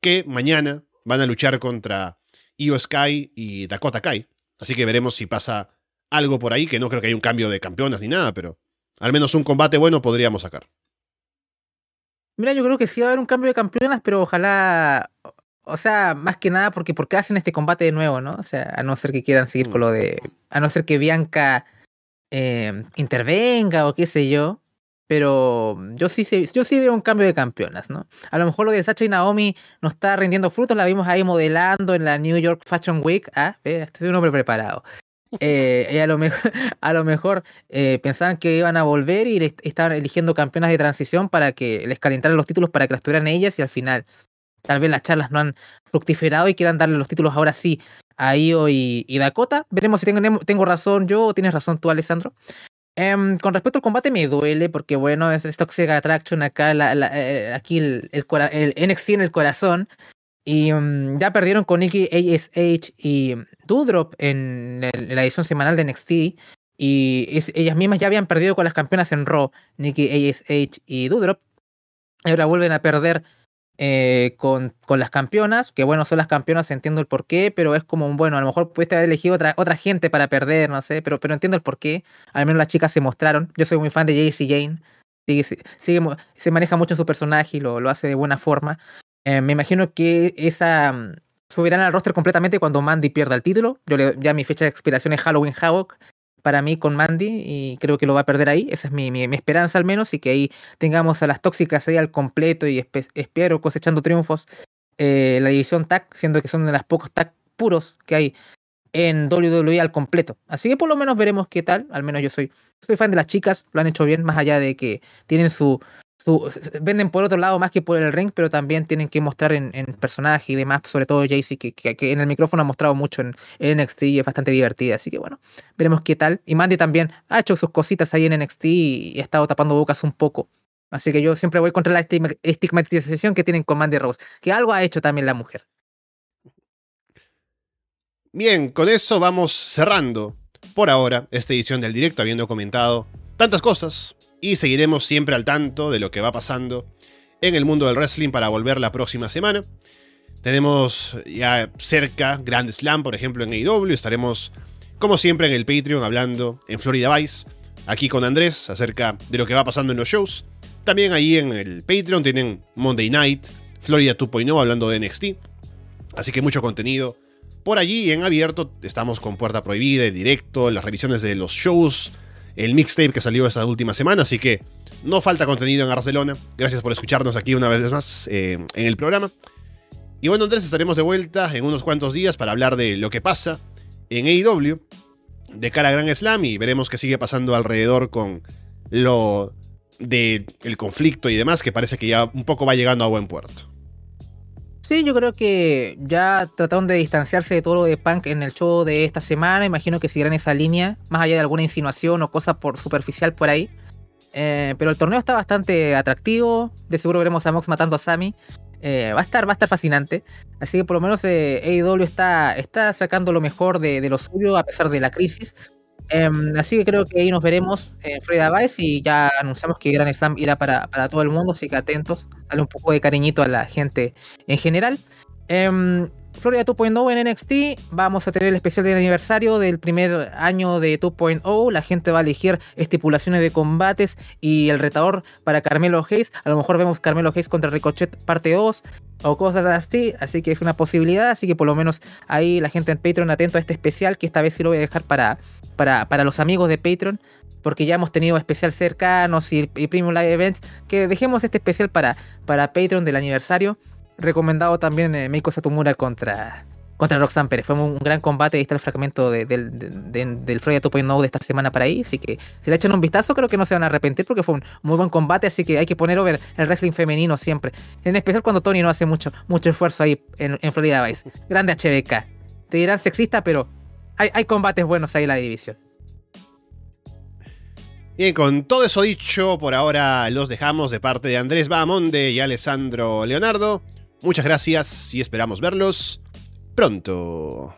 que mañana van a luchar contra Io Sky y Dakota Kai. Así que veremos si pasa algo por ahí, que no creo que haya un cambio de campeonas ni nada, pero al menos un combate bueno podríamos sacar. Mira, yo creo que sí va a haber un cambio de campeonas, pero ojalá, o sea, más que nada porque ¿por qué hacen este combate de nuevo, no? O sea, a no ser que quieran seguir con lo de... A no ser que Bianca eh, intervenga o qué sé yo. Pero yo sí, yo sí veo un cambio de campeonas, ¿no? A lo mejor lo de Sacha y Naomi no está rindiendo frutos, la vimos ahí modelando en la New York Fashion Week. Ah, este es un hombre preparado. Eh, y a lo mejor, *laughs* a lo mejor eh, pensaban que iban a volver y estaban eligiendo campeonas de transición para que les calentaran los títulos para que las tuvieran ellas y al final tal vez las charlas no han fructiferado y quieran darle los títulos ahora sí a Io y, Dakota. Veremos si tengo, tengo, razón yo o tienes razón tú, Alessandro. Em, con respecto al combate me duele porque bueno, es, Toxic Attraction acá, la, eh, aquí el, el, NXT en el corazón. Y um, ya perdieron con Nikki ASH y Doudrop en, la edición semanal de NXT. Y ellas mismas ya habían perdido con las campeonas en Raw, Nikki ASH y Doudrop. Ahora vuelven a perder eh, con, con, las campeonas, que bueno, son las campeonas, entiendo el porqué, pero es como, bueno, a lo mejor pudiste haber elegido otra, otra gente para perder, no sé, pero, pero entiendo el porqué. Al menos las chicas se mostraron. Yo soy muy fan de Jaycee Jane. Sigue, se maneja mucho su personaje y lo, lo hace de buena forma. Eh, me imagino que esa mm, subirán al roster completamente cuando Mandy pierda el título. Yo le, ya mi fecha de expiración es Halloween Havoc para mí con Mandy y creo que lo va a perder ahí. Esa es mi, mi, esperanza al menos y que ahí tengamos a las tóxicas ahí al completo y espero cosechando triunfos. Eh, la división TAC, siendo que son de las pocos TAC puros que hay en WWE al completo. Así que por lo menos veremos qué tal. Al menos yo soy, soy fan de las chicas, lo han hecho bien, más allá de que tienen su, venden por otro lado más que por el ring, pero también tienen que mostrar en, en personaje y demás, sobre todo Jaycee, que, que, en el micrófono ha mostrado mucho en, NXT y es bastante divertida. Así que bueno, veremos qué tal. Y Mandy también ha hecho sus cositas ahí en NXT y ha estado tapando bocas un poco. Así que yo siempre voy contra la estigmatización que tienen con Mandy Rose, que algo ha hecho también la mujer. Bien, con eso vamos cerrando por ahora esta edición del directo, habiendo comentado tantas cosas y seguiremos siempre al tanto de lo que va pasando en el mundo del wrestling para volver la próxima semana. Tenemos ya cerca Grand Slam, por ejemplo, en AEW. Estaremos, como siempre, en el Patreon hablando en Florida Vice, aquí con Andrés, acerca de lo que va pasando en los shows. También ahí en el Patreon tienen Monday Night, Florida 2.0 hablando de NXT. Así que mucho contenido por allí en abierto estamos con Puerta Prohibida, en directo, las revisiones de los shows, el mixtape que salió esta última semana, así que no falta contenido en Barcelona. Gracias por escucharnos aquí una vez más eh, en el programa. Y bueno, Andrés, estaremos de vuelta en unos cuantos días para hablar de lo que pasa en AEW de cara a Gran Slam y veremos qué sigue pasando alrededor con lo del el conflicto y demás, que parece que ya un poco va llegando a buen puerto. Sí, yo creo que ya trataron de distanciarse de todo lo de Punk en el show de esta semana. Imagino que seguirán esa línea, más allá de alguna insinuación o cosa por superficial por ahí. Eh, pero el torneo está bastante atractivo. De seguro veremos a Mox matando a Sammy. Eh, va a estar, va a estar fascinante. Así que por lo menos eh, AEW está, está sacando lo mejor de, de, lo suyo a pesar de la crisis. Em, así que creo que ahí nos veremos en Florida Vice y ya anunciamos que Gran Slam irá para, para todo el mundo, así que atentos, dale un poco de cariñito a la gente en general. Eh, Florida 2.0 en NXT, vamos a tener el especial de aniversario del primer año de 2.0, la gente va a elegir estipulaciones de combates y el retador para Carmelo Hayes, a lo mejor vemos Carmelo Hayes contra Ricochet parte 2 o cosas así, así que es una posibilidad, así que por lo menos ahí la gente en Patreon atento a este especial, que esta vez sí lo voy a dejar para, para, para los amigos de Patreon, porque ya hemos tenido especial cercanos y, y Premium Live Events, que dejemos este especial para, para Patreon del aniversario recomendado también eh, Meiko Satomura contra, contra Roxanne Pérez. Fue un, gran combate. Ahí está el fragmento de, del del Freya 2.0 de esta semana para ahí. Así que si le echan un vistazo, creo que no se van a arrepentir porque fue un muy buen combate. Así que hay que poner over el wrestling femenino siempre. En especial cuando Tony no hace mucho, mucho esfuerzo ahí en, en Florida Vice. Grande HBK. Te dirán sexista, pero hay, combates buenos ahí en la división. Bien, con todo eso dicho, por ahora los dejamos de parte de Andrés Bahamonde y Alessandro Leonardo. Muchas gracias y esperamos verlos pronto.